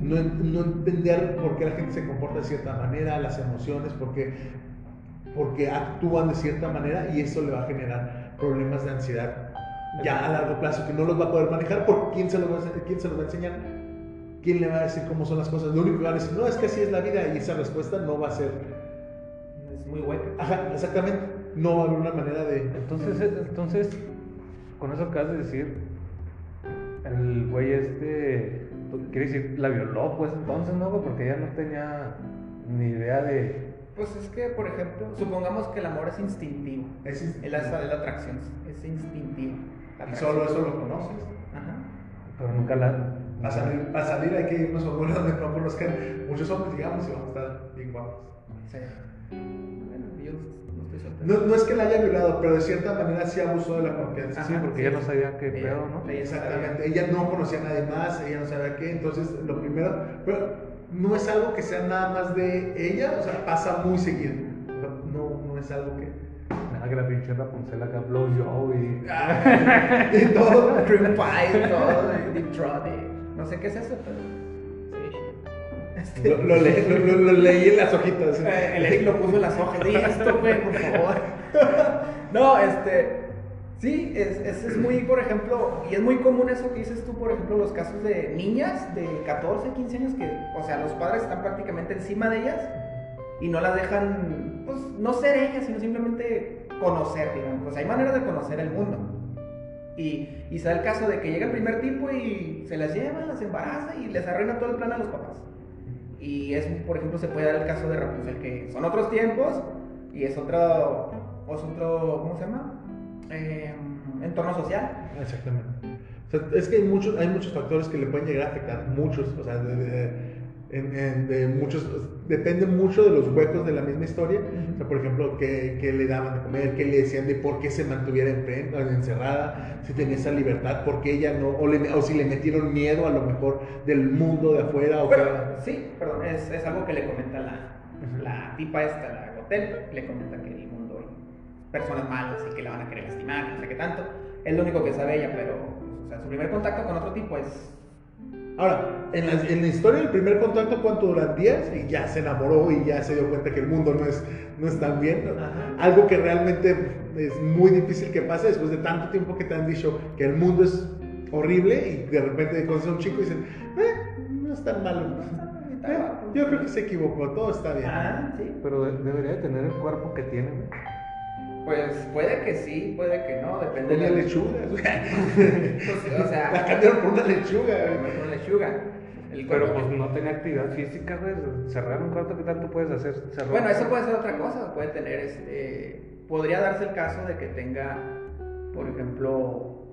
No, no entender por qué la gente se comporta de cierta manera, las emociones, porque, porque actúan de cierta manera y eso le va a generar problemas de ansiedad ya a largo plazo que no los va a poder manejar porque ¿quién se, los va a, quién se los va a enseñar? ¿Quién le va a decir cómo son las cosas? Lo único que van a decir, no, es que así es la vida y esa respuesta no va a ser, Es muy hueca. ajá, exactamente, no va a haber una manera de... Entonces, entonces, con eso acabas de decir, el güey este, quiere decir, la violó, pues entonces, ¿no? Porque ella no tenía ni idea de... Pues es que, por ejemplo, supongamos que el amor es instintivo. Es Es la, es la atracción, es instintivo. La y solo eso lo conoces. Ajá. Pero nunca la... Para salir, para salir hay que irnos a un lugar donde no conozcan muchos hombres, digamos, y vamos a estar bien guapos. Sí. No. No, es que la haya violado, pero de cierta manera sí abusó de la confianza. Sí, porque sí, ella no sabía qué Ella- pedo, ¿no? ella Exactamente, ella no conocía a nadie más, ella no sabía qué, entonces lo primero, pero no es algo que sea nada más de ella, o sea, pasa muy seguido, no, no es algo que... Nada, que la pinche Rapunzel acá, blow yo y... *laughs* Y todo, Cream *laughs* pie, todo, de- No sé qué es eso, pero. Este, lo, lo le- lo- lo- leí en las hojitas. eh, el Eric lo puso en las hojas. Di esto, güey, por favor. *laughs* No, este. Sí, es, es, es muy, por ejemplo, y es muy común eso que dices tú, por ejemplo, los casos de niñas de 14, 15 años que, o sea, los padres están prácticamente encima de ellas y no las dejan, pues, no ser ellas, sino simplemente conocer, digamos. Pues hay maneras de conocer el mundo. Y, y se da el caso de que llega el primer tipo y se las lleva, las embaraza y les arruina todo el plan a los papás. Y es, por ejemplo, se puede dar el caso de Rapunzel, que son otros tiempos y es otro, es otro ¿cómo se llama? Eh, entorno social. Exactamente. Es que hay muchos, hay muchos factores que le pueden llegar a afectar, muchos, o sea, de- en- en- de muchos, depende mucho de los huecos de la misma historia. O sea, por ejemplo, qué, qué le daban de comer, qué le decían de por qué se mantuviera en- encerrada, si tenía esa libertad, por qué ella no, o, le- o si le metieron miedo a lo mejor del mundo de afuera o Pero, que- sí, perdón, es, es algo que le comenta la, la tipa esta, la del hotel, le comenta que el mundo hay personas malas y que la van a querer lastimar, no sé qué tanto. Es lo único que sabe ella, pero o sea, su primer contacto con otro tipo es Ahora, en la, en la historia del primer contacto, ¿cuánto duran días? Y ya se enamoró y ya se dio cuenta que el mundo no es, no es tan bien. Algo que realmente es muy difícil que pase después de tanto tiempo que te han dicho que el mundo es horrible y de repente conoces a un chico y dicen, eh, no es tan malo. Eh, guapo". yo creo que se equivocó, todo está bien. Ah, sí. Pero de- debería de tener el cuerpo que tiene. Pues puede que sí, puede que no, depende de la lechuga. *laughs* Pues, *laughs* o sea, La cambiaron por una lechuga. El Pero cuerpo- pues no tenía actividad física, güey. Cerrar un cuarto, ¿qué tanto puedes hacer? Cerrar Bueno, eso puede ser otra cosa, puede tener este. Podría darse el caso de que tenga, por ejemplo,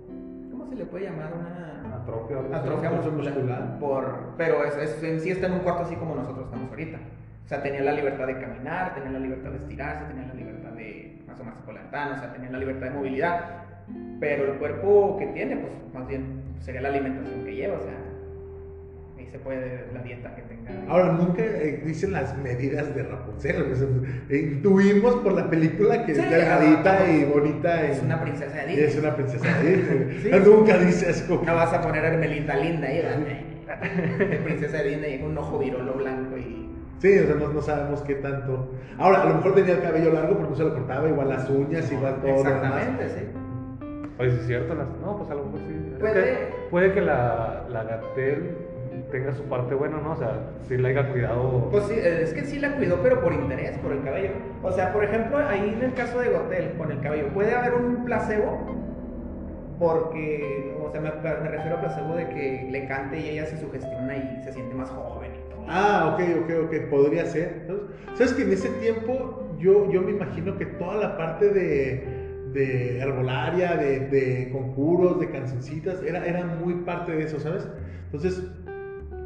¿cómo se le puede llamar? Una atrofia Atrofia muscular. muscular. Por, pero es, es- en sí está en un cuarto así como nosotros estamos ahorita. O sea, tenía la libertad de caminar, tenía la libertad de estirarse, tenía la libertad de asomarse por la ventana, o sea, tenía la libertad de movilidad. Pero el cuerpo que tiene, pues más bien sería la alimentación que lleva, o sea, ahí se puede la dieta que tenga. Ahora, nunca eh, dicen las medidas de Rapunzel. o sea, intuimos por la película que Sí, es delgadita y bonita. Es y- una princesa de Disney. Es una princesa de Disney. *laughs* Sí. Nunca dice así como. No vas a poner a Hermelinda linda ahí, ¿verdad? *laughs* Princesa de Disney con un ojo virolo blanco y. Sí, o sea, no, no sabemos qué tanto. Ahora, a lo mejor tenía el cabello largo porque no se lo cortaba, igual las uñas, igual todo. demás. Exactamente, sí. Oye, sí es cierto. Las... No, pues a lo mejor sí. Es Puede. que puede que la, la Gatel tenga su parte buena, ¿no? O sea, sí la haya cuidado. Pues sí, es que sí la cuidó, pero por interés, por el cabello. O sea, por ejemplo, ahí en el caso de Gotel, con el cabello, puede haber un placebo, porque, o sea, me, me refiero a placebo de que le cante y ella se sugestiona y se siente más joven. Ah, ok, ok, ok, podría ser. ¿sabes? Que en ese tiempo yo, yo me imagino que toda la parte de, de herbolaria, de, de conjuros, de cancioncitas, era, era muy parte de eso, ¿sabes? Entonces,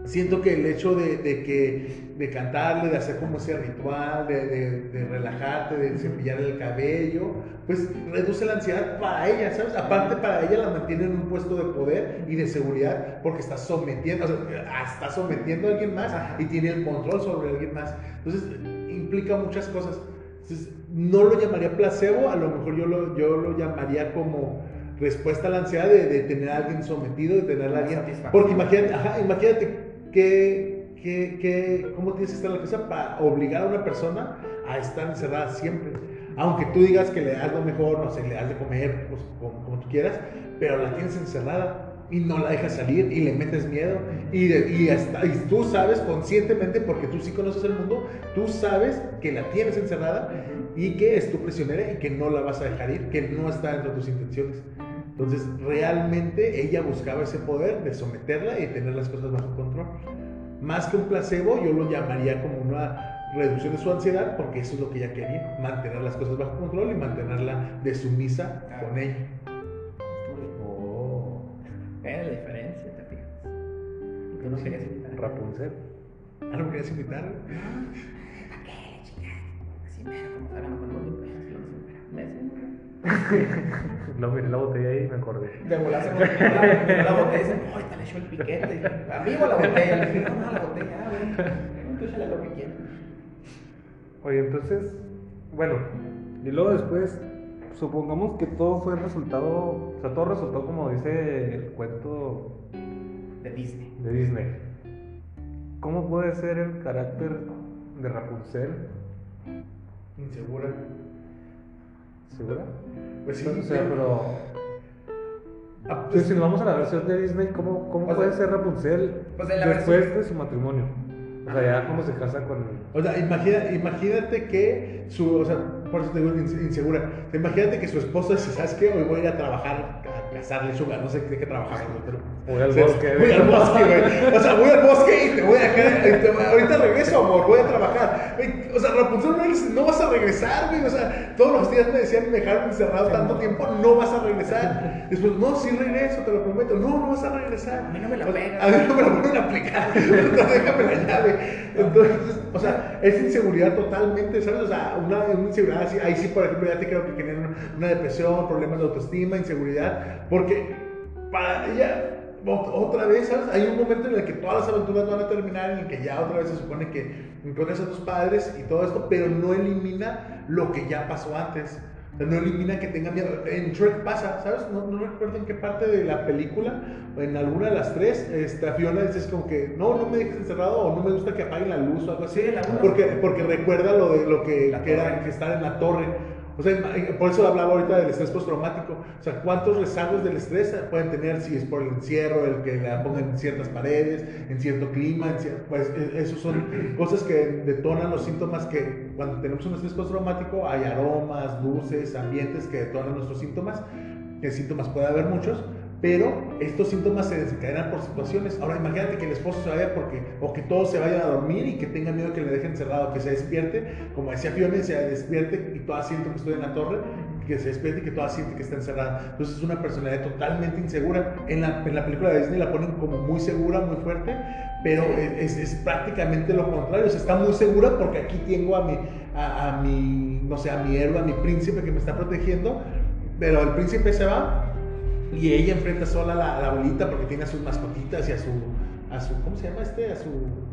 siento que el hecho de, de que de cantarle, de hacer como ese ritual, de, de- de relajarte, de cepillar el cabello, pues reduce la ansiedad para ella, ¿sabes? Aparte para ella la mantiene en un puesto de poder y de seguridad porque está sometiendo, o sea, está sometiendo a alguien más y tiene el control sobre alguien más. Entonces implica muchas cosas. Entonces, no lo llamaría placebo, a lo mejor yo lo, yo lo llamaría como respuesta a la ansiedad de, de tener a alguien sometido, de tener a alguien... Porque imagínate, ajá, imagínate que, que, que, cómo tienes que estar en la casa para obligar a una persona a estar encerrada siempre. Aunque tú digas que le das lo mejor, no sé, le das de comer, pues, como, tú quieras, pero la tienes encerrada y no la dejas salir y le metes miedo. Y, y, hasta- y tú sabes conscientemente, porque tú sí conoces el mundo, tú sabes que la tienes encerrada y que es tu prisionera y que no la vas a dejar ir, que no está dentro de tus intenciones. Entonces, realmente ella buscaba ese poder de someterla y tener las cosas bajo control. Más que un placebo, yo lo llamaría como una reducción de su ansiedad, porque eso es lo que ella quería, mantener las cosas bajo control y mantenerla de sumisa con ella. Oh, Era la diferencia, te fijas. Y tú no querías invitar. Rapunzel. ¿Ah, no querías invitar? Así mero, como salgan con los limpios, así vamos a esperar. Me hacen- No, miré la botella ahí y me acordé. De olvidó la, olvidó la botella y dicen, ¡ay, te le echó el piquete! Amigo, la botella. Le dije, no, no, la botella, ah, bueno. Tú échale lo que quieras. Oye, entonces, bueno, y luego después, supongamos que todo fue resultado, o sea, todo resultó como dice el cuento De Disney. de Disney. ¿Cómo puede ser el carácter de Rapunzel? Insegura. ¿Segura? Pues sí, o sea, pero Ah, pues, si nos vamos a la versión de Disney, ¿cómo, cómo O sea, puede ser Rapunzel pues después de su matrimonio? O sea, ya cuando se casa con O sea, imagina- imagínate que su, o sea, por eso te digo ins- insegura. Imagínate que su esposo dice, ¿sabes qué? Hoy voy a ir a trabajar, a cazar lechuga, no sé de qué trabajar, pero... Voy al o sea, bosque, Voy güey. al bosque, güey. O sea, voy al bosque y te voy a quedar, ahorita regreso, amor, voy a trabajar. O sea, Rapunzel no, dice, no vas a regresar, güey. O sea, todos los días me decían, me dejaron encerrado tanto tiempo, no vas a regresar. Después, no, sí regreso, te lo prometo. No, no vas a regresar. A mí no me la pegas. A mí no me la vuelven a aplicar. *laughs* Déjame la llave. Entonces, o sea, es inseguridad totalmente, ¿sabes? O sea, una, inseguridad así, ahí sí, por ejemplo, ya te creo que tienen una, una depresión, problemas de autoestima, inseguridad, porque para ella, ot- otra vez, ¿sabes? Hay un momento en el que todas las aventuras van a terminar, en el que ya otra vez se supone que encuentras a tus padres y todo esto, pero no elimina lo que ya pasó antes. O sea, no elimina que tenga miedo. En Shrek pasa, ¿sabes? No, no recuerdo en qué parte de la película, en alguna de las tres, esta Fiona dice como que no, no me dejes encerrado o no me gusta que apaguen la luz o algo así. Sí, la porque, porque recuerda lo de lo que, que era que estar en la torre. O sea, por eso hablaba ahorita del estrés postraumático. O sea, ¿cuántos rezagos del estrés pueden tener si es por el encierro, el que la pongan en ciertas paredes, en cierto clima? en cier- pues e- esos son cosas que detonan los síntomas que cuando tenemos un estrés postraumático hay aromas, luces, ambientes que detonan nuestros síntomas. Que síntomas puede haber muchos, pero estos síntomas se desencadenan por situaciones. Ahora imagínate que el esposo se vaya porque, o que todos se vayan a dormir y que tenga miedo que le dejen cerrado, que se despierte, como decía Fiona, se despierte y toda siento que estoy en la torre, que se despierte y que toda siente que está encerrada. Entonces es una personalidad totalmente insegura. En la, en la película de Disney la ponen como muy segura, muy fuerte, pero es, es, prácticamente lo contrario. O sea, está muy segura porque aquí tengo a mi, a, a mi, no sé, a mi héroe, a mi príncipe que me está protegiendo, pero el príncipe se va y ella enfrenta sola a la, la abuelita porque tiene a sus mascotitas y a su, a su ¿cómo se llama este? A su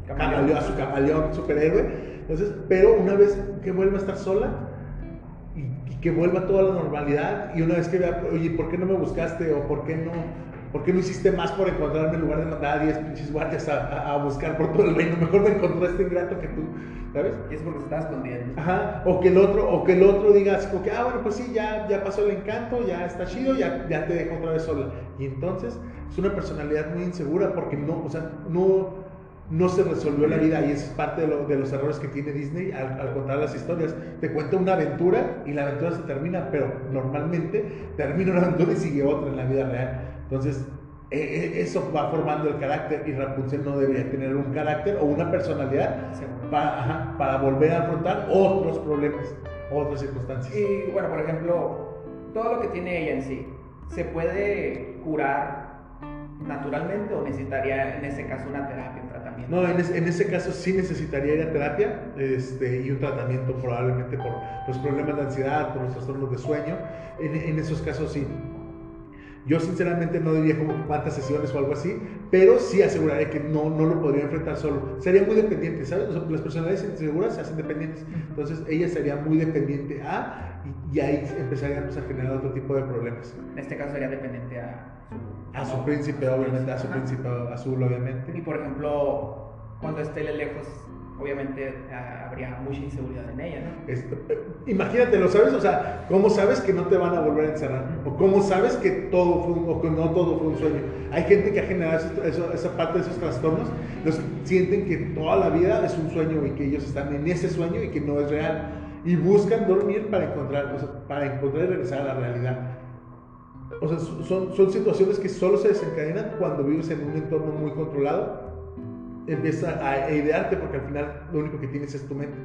camaleón, a su camaleón superhéroe. Entonces, pero una vez que vuelva a estar sola y, y, que vuelva toda la normalidad y una vez que vea, oye, ¿por qué no me buscaste? o ¿por qué no, por qué no hiciste más por encontrarme en lugar de mandar a 10 pinches guardias a, a, a, buscar por todo el reino? Mejor me encontró este ingrato que tú, ¿sabes? Y es porque se estaba escondiendo. Ajá, o que el otro, o que el otro diga así como que, ah, bueno, pues sí, ya, ya pasó el encanto, ya está chido, ya, ya te dejo otra vez sola. Y entonces es una personalidad muy insegura porque no, o sea, no, no se resolvió la vida y es parte de, lo, de los errores que tiene Disney al, al, contar las historias. Te cuenta una aventura y la aventura se termina, pero normalmente termina una aventura y sigue otra en la vida real. Entonces, eh, eso va formando el carácter y Rapunzel no debería tener un carácter o una personalidad para, ajá, para volver a afrontar otros problemas, otras circunstancias. Y bueno, por ejemplo, todo lo que tiene ella en sí, ¿se puede curar naturalmente o necesitaría en ese caso una terapia, un tratamiento? No, en, es, en ese caso sí necesitaría ir a terapia este, y un tratamiento probablemente por los problemas de ansiedad, por los trastornos de sueño. En, en esos casos sí. Yo sinceramente no diría como cuántas sesiones o algo así, pero sí aseguraré que no, no lo podría enfrentar solo. Sería muy dependiente, ¿sabes? O sea, las personalidades inseguras se hacen dependientes. Entonces ella sería muy dependiente a y, y ahí empezaríamos a generar otro tipo de problemas. En este caso sería dependiente a su, a su príncipe, obviamente, a su príncipe azul, obviamente. Y por ejemplo, cuando esté lejos obviamente uh, habría mucha inseguridad en ella, ¿no? Es, imagínate, ¿lo sabes? O sea, ¿cómo sabes que no te van a volver a encerrar? ¿O cómo sabes que todo fue un, o que no todo fue un sueño? Hay gente que ha generado eso, eso, esa parte de esos trastornos, los sienten que toda la vida es un sueño y que ellos están en ese sueño y que no es real. Y buscan dormir para encontrar, o sea, para encontrar y regresar a la realidad. O sea, son, son situaciones que solo se desencadenan cuando vives en un entorno muy controlado empieza a idearte porque al final lo único que tienes es tu mente.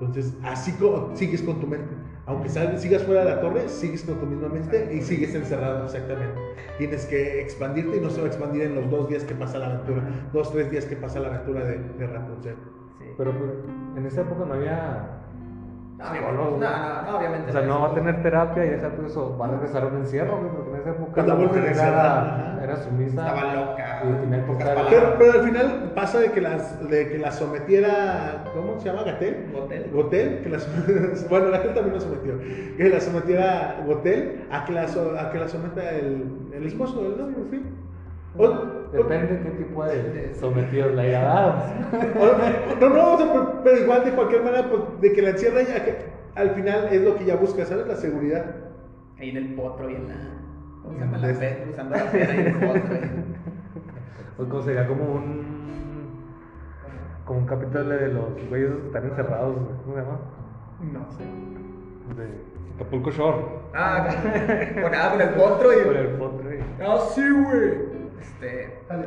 Entonces, así como sigues con tu mente. Aunque salgas, sigas fuera de la torre, sigues con tu misma mente y sigues encerrado, exactamente. Tienes que expandirte y no se va a expandir en los dos días que pasa la aventura, dos, tres días que pasa la aventura de, de Rapunzel. Sí. Pero pues, en esa época no había no, no, no, no, obviamente. O sea, no va a tener terapia y esa pues, va a regresar a un encierro, porque en esa época la mujer era, era sumisa. Estaba loca. Pero, pero, al final pasa de que, las, de que la sometiera, ¿cómo se llama? ¿Gatel? Gotel. Gotel, que la, *laughs* bueno, Gatel también la sometió. Que la sometiera Gotel a que la, a que la someta el, el esposo del novio, en fin. O, Depende de qué tipo de sometidos le haya dado. no, no, o sea, pero, pero, igual de cualquier manera, pues, de que la encierra ya, que al final es lo que ella busca, ¿sabes? La seguridad. Ahí en el potro y en la. ¿Cómo se llama? La fe, usando la piedra y el potro. *laughs* Pues como sería como un. Como un capítulo de los güeyes que están encerrados, ¿cómo se llama? No sé. De Acapulco Shore. Ah, con, ah, con el potro y. Con el potro y. Ah, sí, güey. Este. Dale,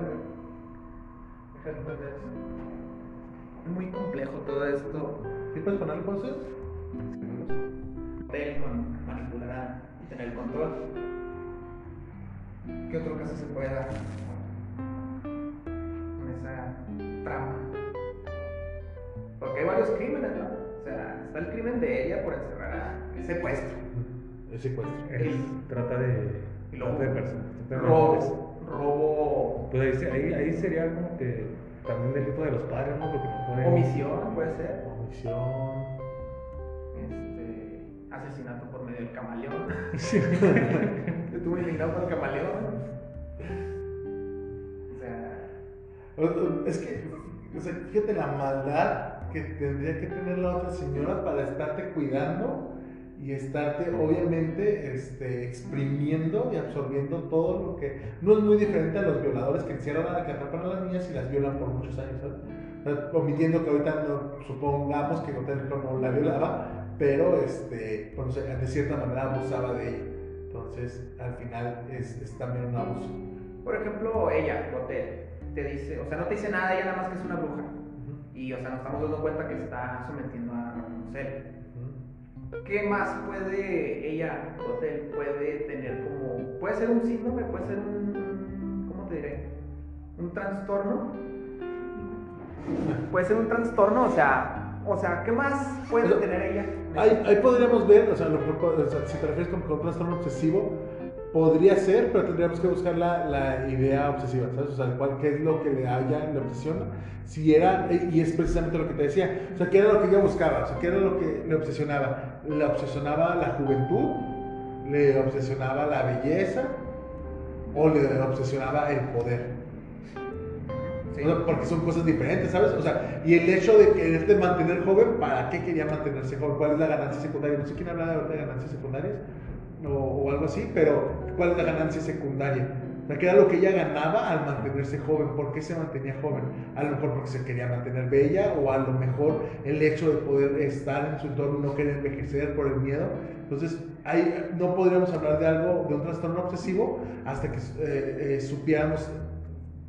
Es muy complejo todo esto. ¿Sí puedes poner cosas? Hotel con manipular y tener el control. ¿Qué otro caso se puede dar con esa trama? Porque hay varios crímenes, ¿no? O sea, está el crimen de ella por encerrar a. El secuestro. El secuestro. Es, trata de. Y luego, trata de personas. robo. Robo. Pues ahí, ahí, ahí sería como que también delito de los padres, ¿no? Porque no pueden... Omisión, puede ser. Omisión. Este. Asesinato por medio del camaleón. *laughs* Estuvo eliminado por el camaleón. O sea. Es que, o sea, fíjate la maldad que tendría que tener la otra señora para estarte cuidando y estarte obviamente este, exprimiendo y absorbiendo todo lo que no es muy diferente a los violadores que encierran a la que atrapan a las niñas y las violan por muchos años ¿sabes? omitiendo que ahorita no, supongamos que Gotel no la violaba, pero este, pues, de cierta manera abusaba de ella. Entonces, al final es, es también un abuso. Por ejemplo, ella, Gotel, te dice, o sea, no te dice nada, ella nada más que es una bruja. Y, o sea, nos estamos dando cuenta que se está sometiendo a Rapunzel. ¿Qué más puede ella, Hotel, puede tener como... Puede ser un síndrome, puede ser un... ¿Cómo te diré? Un trastorno. Puede ser un trastorno, o sea... O sea, ¿qué más puede tener ella? Ahí, ahí, podríamos ver, o sea, lo, si te refieres con, con un trastorno obsesivo, podría ser, pero tendríamos que buscar la, la idea obsesiva, ¿sabes? O sea, cuál, qué es lo que le haya, le obsesiona. Si era, y es precisamente lo que te decía, o sea, qué era lo que ella buscaba, o sea, qué era lo que le obsesionaba. Le obsesionaba la juventud, le obsesionaba la belleza, o le obsesionaba el poder. porque son cosas diferentes, ¿sabes? O sea, y el hecho de quererte mantener joven, ¿para qué quería mantenerse joven? ¿Cuál es la ganancia secundaria? No sé quién habla de ganancias secundarias o, algo así, pero ¿cuál es la ganancia secundaria? O sea, ¿qué era lo que ella ganaba al mantenerse joven? ¿Por qué se mantenía joven? A lo mejor porque se quería mantener bella o a lo mejor el hecho de poder estar en su entorno y no querer envejecer por el miedo. Entonces, ahí no podríamos hablar de algo, de un trastorno obsesivo hasta que eh, eh, supiéramos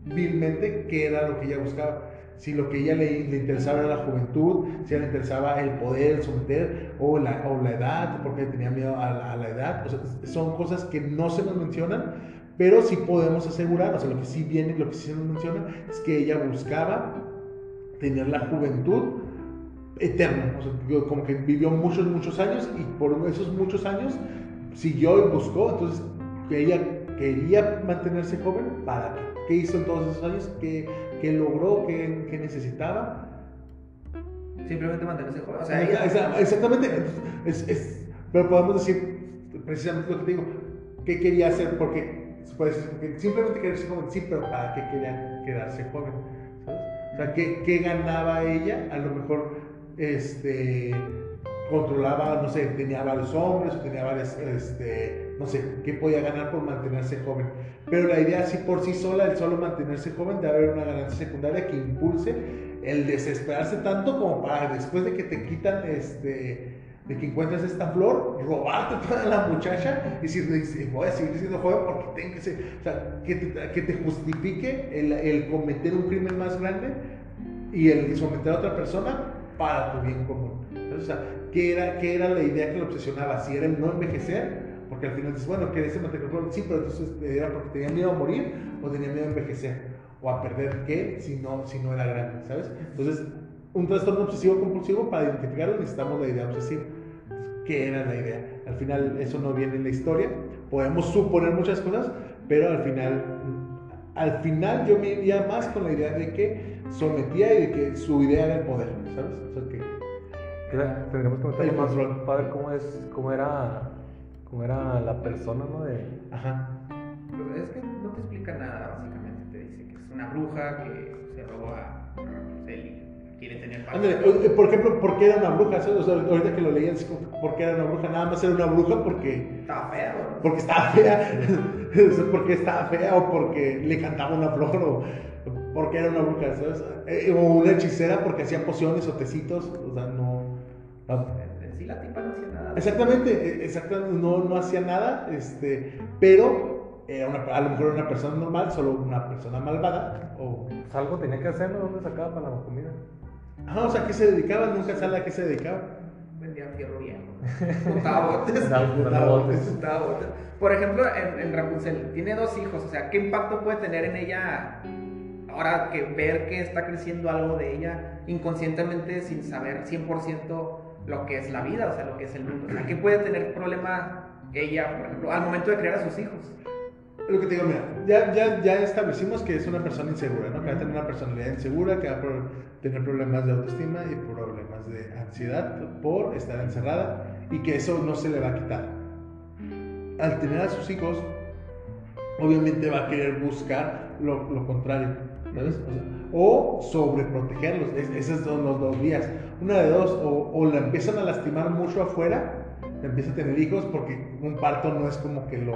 vilmente qué era lo que ella buscaba si lo que ella le, interesaba era la juventud, si a ella le interesaba el poder, el someter, o la, o la edad, porque tenía miedo a la, edad. O sea, son cosas que no se nos mencionan, pero sí podemos asegurar, o sea, lo que sí viene, lo que sí se nos menciona, es que ella buscaba tener la juventud eterna, o sea, como que vivió muchos, muchos años y por esos muchos años siguió y buscó, entonces que ella quería mantenerse joven, ¿para qué? ¿Qué hizo en todos esos años? ¿Qué, qué logró? ¿Qué, ¿Qué, necesitaba? Simplemente mantenerse joven. O sea, Exactamente. Es, es, pero podemos decir precisamente lo que te digo. ¿Qué quería hacer? Porque, simplemente quería ser joven, sí, pero ¿para qué quería quedarse joven? ¿Sabes? O sea, ¿qué, ¿qué, ganaba ella? A lo mejor este, controlaba, no sé, tenía varios hombres, tenía varias, este, no sé, qué podía ganar por mantenerse joven. Pero la idea, sí por sí sola, el solo mantenerse joven, debe haber una ganancia secundaria que impulse el desesperarse tanto como para después de que te quitan, este, de que encuentras esta flor, robarte toda la muchacha y decir, voy a seguir siendo joven porque tengo que ser, o sea, que te, que te justifique el, el cometer un crimen más grande y el someter a otra persona para tu bien común. O sea, ¿qué era, qué era la idea que lo obsesionaba? Si era el no envejecer, porque al final dices, bueno, que ese mantener sí, pero entonces era porque tenía miedo a morir o tenía miedo a envejecer o a perder qué si no, si no era grande, ¿sabes? Entonces, un trastorno obsesivo compulsivo, para identificarlo necesitamos la idea obsesiva. ¿Qué era la idea? Al final eso no viene en la historia, podemos suponer muchas cosas, pero al final, al final yo me iría más con la idea de que sometía y de que su idea era el poder, ¿sabes? O sea que tendríamos que meterlo más para ver cómo es, cómo era, cómo era la persona, ¿no? De... Ajá. Pues es que no te explica nada, básicamente. Te dice que es una bruja que se robó a Rapunzel y quiere tener Ándale, por ejemplo, ¿por qué era una bruja? O sea, ahorita que lo leí, ¿por qué era una bruja? Nada más era una bruja porque... Estaba fea, Porque estaba fea. *laughs* porque estaba fea o porque le cantaba una flor o porque era una bruja, ¿sabes? Eh, o una hechicera porque hacía pociones o tecitos, o sea, no... En Exactamente, e, exactamente no, no hacía nada, este, pero era una, a lo mejor era una persona normal, solo una persona malvada. O... Pues algo tenía que hacer, ¿no? ¿Dónde sacaba para la comida? Ah, o sea, ¿a qué se dedicaba? Nunca sabe a qué se dedicaba. Vendía fierro viejo. botes. botes. Por ejemplo, en, en Rapunzel, tiene dos hijos, o sea, ¿qué impacto puede tener en ella ahora que ver que está creciendo algo de ella inconscientemente sin saber 100% lo que es la vida, o sea, lo que es el mundo. O sea, ¿qué puede tener problema ella, por ejemplo, al momento de criar a sus hijos? Lo que te digo, mira, ya, ya, ya establecimos que es una persona insegura, ¿no? Que va a tener una personalidad insegura, que va a tener problemas de autoestima y problemas de ansiedad por estar encerrada y que eso no se le va a quitar. Al tener a sus hijos, obviamente va a querer buscar lo, lo contrario, ¿sabes? O, sobreprotegerlos, esos son los dos vías. Una de dos, o, o la empiezan a lastimar mucho afuera, empieza a tener hijos, porque un parto no es como que lo,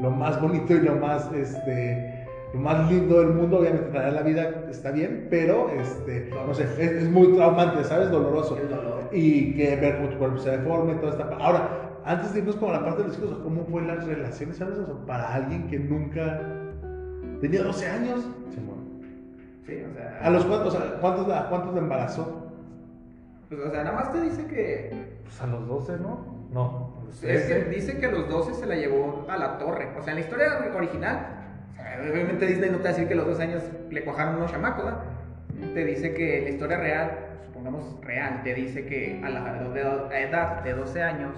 lo más bonito y lo más, este, lo más lindo del mundo, obviamente traer la vida está bien, pero este, no sé, es, es muy traumante, ¿sabes? Doloroso. Dolor. Y que ver cómo tu cuerpo se deforme, toda esta Ahora, antes de irnos con la parte de los hijos, ¿cómo fue las relaciones, sabes? O sea, para alguien que nunca tenía 12 años. Sí, o sea. ¿A los cuántos, a cuántos, a cuántos le embarazó? pues, o sea, nada más te dice que. Pues a los 12, ¿no? No. Es que 13. dice que a los 12 se la llevó a la torre. O sea, en la historia original, o sea, obviamente Disney no te va a decir que a los 12 años le cuajaron unos chamacos, ¿verdad? Te dice que la historia real, supongamos real, te dice que a la edad- de 12 años,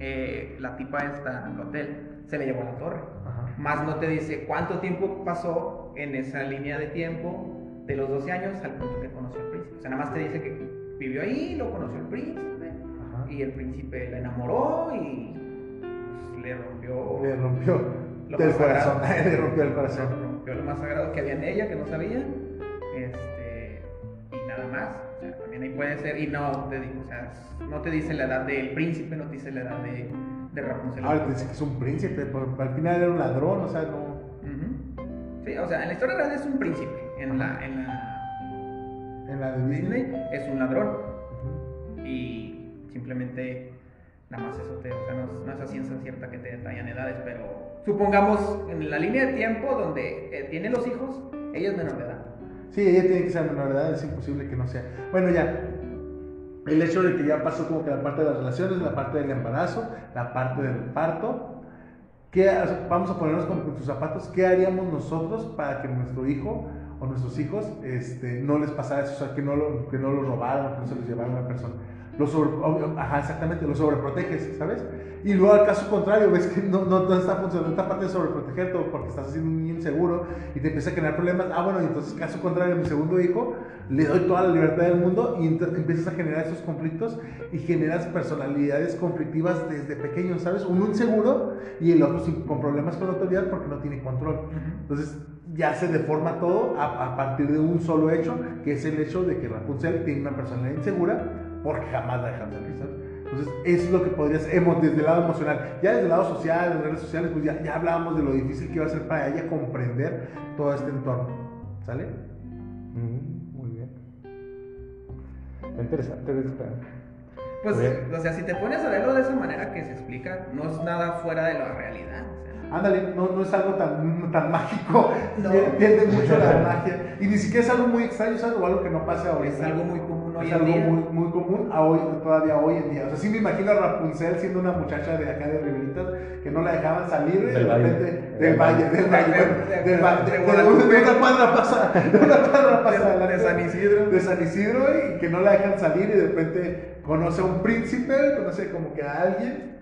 eh, la tipa esta en el hotel se le llevó a la torre. Ajá. Más no te dice cuánto tiempo pasó en esa línea de tiempo de los 12 años al punto que conoció al príncipe. O sea, nada más te dice que vivió ahí, lo conoció el príncipe, Ajá. y el príncipe la enamoró y pues, le rompió, Le rompió Lo el más corazón. sagrado. *laughs* le rompió el le corazón. rompió lo más sagrado que había en ella, que no sabía. Este, y nada más. O sea, también ahí puede ser, y no te, o sea, no te dice la edad del príncipe, no te dice la edad de, de Rapunzel. Ahora te dice que es un príncipe, pero al final era un ladrón, o sea, no. Sí, o sea, en la historia real es un príncipe. En la, en la En la de Disney. Disney es un ladrón. Ujú. Y simplemente nada más eso te, o sea, no, es- no es a ciencia cierta que te detallan edades, pero supongamos en la línea de tiempo donde eh, tiene los hijos, ella es menor de edad. Sí, ella tiene que ser menor de edad, es imposible que no sea. Bueno, ya. El hecho de que ya pasó como que la parte de las relaciones, la parte del embarazo, la parte del parto. ¿Qué, vamos a ponernos como en tus zapatos. ¿Qué haríamos nosotros para que nuestro hijo o nuestros hijos este, no les pasara eso? O sea, que no lo, que no lo robaran, que no se los llevara una persona. Lo sobre, ajá, exactamente, lo sobreproteges, ¿sabes? Y luego al caso contrario, ves que no, no, no está funcionando esta parte de sobreprotegerte porque estás haciendo un niño inseguro y te empieza a generar problemas. Ah, bueno, y entonces caso contrario, a mi segundo hijo, le doy toda la libertad del mundo y empiezas a generar esos conflictos y generas personalidades conflictivas desde pequeños, ¿sabes? Uno inseguro y el otro sin- con problemas con autoridad porque no tiene control. Entonces ya se deforma todo a, a partir de un solo hecho, que es el hecho de que Rapunzel tiene una personalidad insegura porque jamás la dejan salir, ¿sabes? Entonces, eso es lo que podrías, desde el lado emocional. Ya desde el lado social, en redes sociales, pues ya, ya hablábamos de lo difícil que iba a ser para ella comprender todo este entorno. ¿Sale? Mm, muy bien. Está interesante. Pues, o sea, si te pones a verlo de esa manera que se explica, no es nada fuera de la realidad. o sea. Ándale, no, no es algo tan, tan mágico, No. pierde mucho la magia. Y ni siquiera es algo muy extraño. O algo que no pase ahorita. Es algo muy común hoy es en algo día. muy, muy común a hoy, todavía hoy en día. O sea, sí me imagino a Rapunzel siendo una muchacha de acá de Riveritas que no la dejaban salir y de Del valle. repente del valle, del valle, De- bueno, de- del valle, de de, de- de una cuadra pasa, de *laughs* una cuadra pasa De- de San Isidro. de San Isidro y que no la dejan salir y de repente conoce a un príncipe, conoce como que a alguien,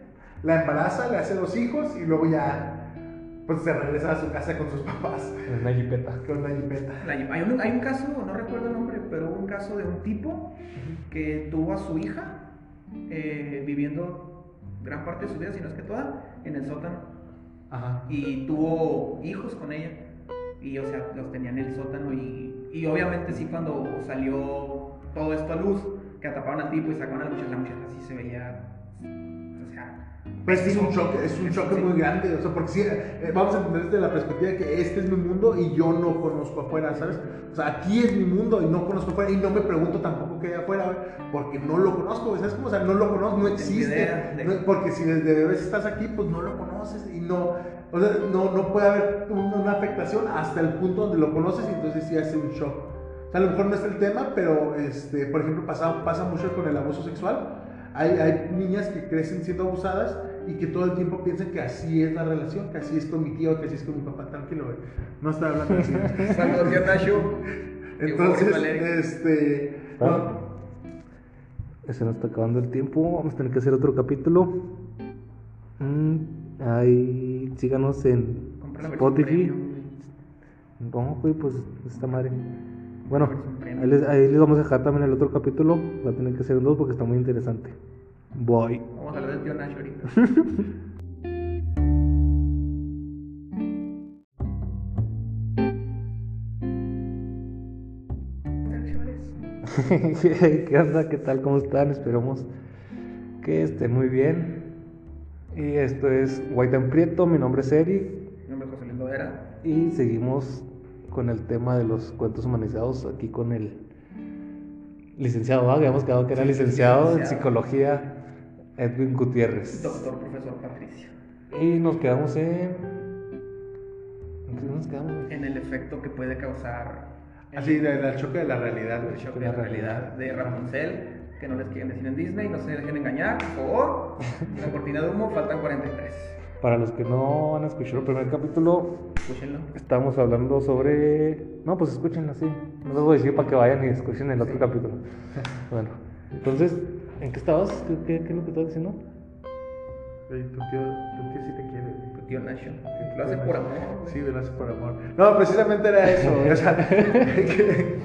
la embaraza, le hace los hijos y luego ya pues se regresa a su casa con sus papás En una jipeta. con una jipeta. La- Hay un, hay un caso, no recuerdo el nombre, pero un caso de un tipo que tuvo a su hija eh, viviendo gran parte de su vida, si no es que toda, en el sótano. Ajá. Y tuvo hijos con ella. Y, o sea, los tenía en el sótano. Y, y obviamente, sí, cuando salió todo esto a luz, que atraparon al tipo y sacaron a la muchacha, la muchacha sí se veía. O sea, Pues es un choque, es un choque Sí. muy grande, o sea, porque sí, eh, vamos a entender desde la perspectiva de que este es mi mundo y yo no conozco afuera, ¿sabes? O sea, aquí es mi mundo y no conozco afuera y no me pregunto tampoco qué hay afuera, porque no lo conozco, ¿sabes cómo? O sea, no lo conozco, no existe, no- porque si desde bebés estás aquí, pues no lo conoces y no, o sea, no, no puede haber un- una afectación hasta el punto donde lo conoces y entonces sí hace un shock. O sea, a lo mejor no es el tema, pero, este, por ejemplo, pasa, pasa mucho con el abuso sexual. Hay, hay niñas que crecen siendo abusadas y que todo el tiempo piensan que así es la relación, que así es con mi tío, que así es con mi papá. Tranquilo, güey. No estoy hablando así. *laughs* Saludos, tío Nacho. Entonces, este. Ah. no, Se nos está acabando el tiempo. Vamos a tener que hacer otro capítulo. Mm, ahí, síganos en Spotify. No, güey, pues esta madre. Bueno, les, ahí les vamos a dejar también el otro capítulo. Va a tener que ser en dos porque está muy interesante. Voy. Vamos a hablar del tío Nacho ahorita. *laughs* ¿Qué onda? ¿Qué tal? ¿Cómo están? Esperamos que estén muy bien. Y esto es White and Prieto. Mi nombre es Eric. Mi nombre es José Luis Lo era. Y seguimos con el tema de los cuentos humanizados aquí con el licenciado, ¿va? habíamos quedado que era licenciado en psicología Edwin Gutiérrez. Doctor, profesor Patricio. Y nos quedamos en... ¿En qué nos quedamos? En el efecto que puede causar el- Así, del del choque de la realidad, el choque de la la realidad de Rapunzel, que no les quieren decir en Disney, no se dejen engañar, por favor. Una *laughs* cortina de humo, faltan 43. Para los que no han escuchado el primer capítulo, Escúchenlo. Estamos hablando sobre. No, pues escúchenlo así. No les voy a decir para que vayan y escuchen el otro Sí. capítulo. *laughs* Bueno, entonces, ¿en qué estabas? ¿Qué, qué, qué es lo que estabas diciendo? Tu tío, tu tío sí te quiere. Tu tío Nacho. Lo hace por amor. Sí, lo hace por amor. No, precisamente era eso. O sea, *laughs* que,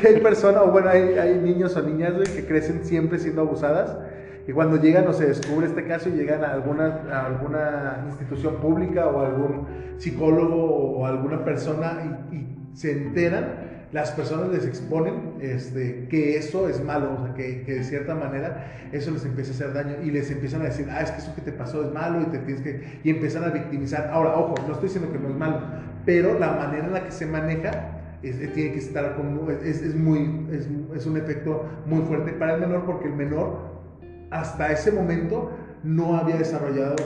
que hay personas, o bueno, hay, hay niños o niñas, güey, que crecen siempre siendo abusadas. Y cuando llegan o se descubre este caso y llegan a alguna, a alguna institución pública o algún psicólogo o alguna persona y, y se enteran, las personas les exponen este, que eso es malo, que, que de cierta manera eso les empieza a hacer daño y les empiezan a decir, ah, es que eso que te pasó es malo y te tienes que... y empiezan a victimizar. Ahora, ojo, no estoy diciendo que no es malo, pero la manera en la que se maneja es- tiene que estar como, es, es muy, es un efecto muy fuerte para el menor porque el menor hasta ese momento no había desarrollado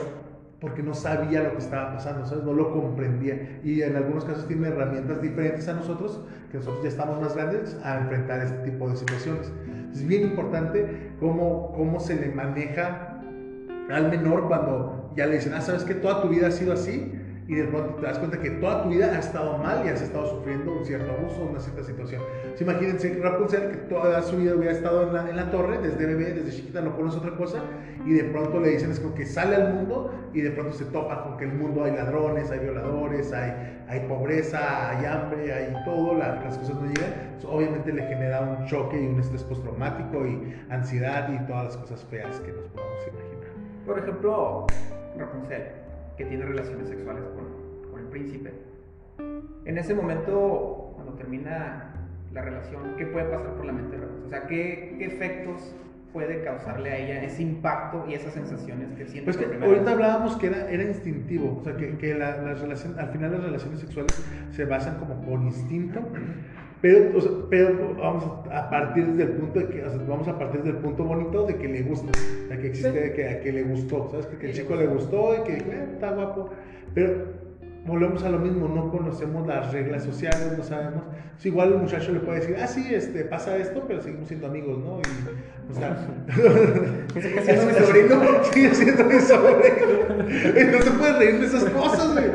porque no sabía lo que estaba pasando, ¿sabes? no lo comprendía y en algunos casos tiene herramientas diferentes a nosotros, que nosotros ya estamos más grandes, a enfrentar este tipo de situaciones. Es bien importante cómo, cómo se le maneja al menor cuando ya le dicen, ah, sabes que toda tu vida ha sido así y de pronto te das cuenta que toda tu vida ha estado mal y has estado sufriendo un cierto abuso, una cierta situación. Entonces, imagínense Rapunzel, que toda su vida hubiera estado en la, en la torre, desde bebé, desde chiquita no conoce otra cosa, y de pronto le dicen, es como que sale al mundo y de pronto se topa con que el mundo hay ladrones, hay violadores, hay, hay pobreza, hay hambre, hay todo, la- las cosas no llegan. Entonces, obviamente le genera un choque y un estrés postraumático y ansiedad y todas las cosas feas que nos podamos imaginar. Por ejemplo, Rapunzel, que tiene relaciones sexuales con, con el príncipe. En ese momento, cuando termina la relación, ¿qué puede pasar por la mente de Rapunzel? O sea, ¿qué, qué efectos puede causarle a ella ese impacto y esas sensaciones que siente Pues que ahorita vez? hablábamos que era, era instintivo, o sea, que, que la, las relaciones, al final las relaciones sexuales se basan como por instinto, pero, o sea, pero vamos a partir desde el punto de que, o sea, vamos a partir desde el punto bonito de que le gusta, de que existe, de que, a que le gustó, ¿sabes? Que, que el Sí, chico le gustó. y que "Eh, está guapo, pero volvemos a lo mismo, no conocemos las reglas sociales, no sabemos. Pues igual el muchacho le puede decir, ah, sí, este, pasa esto, pero seguimos siendo amigos, ¿no? Y, o sea, *laughs* *laughs* siendo mi sobrino. Sigue siendo mi sobrino. No se puede reír de esas cosas, güey.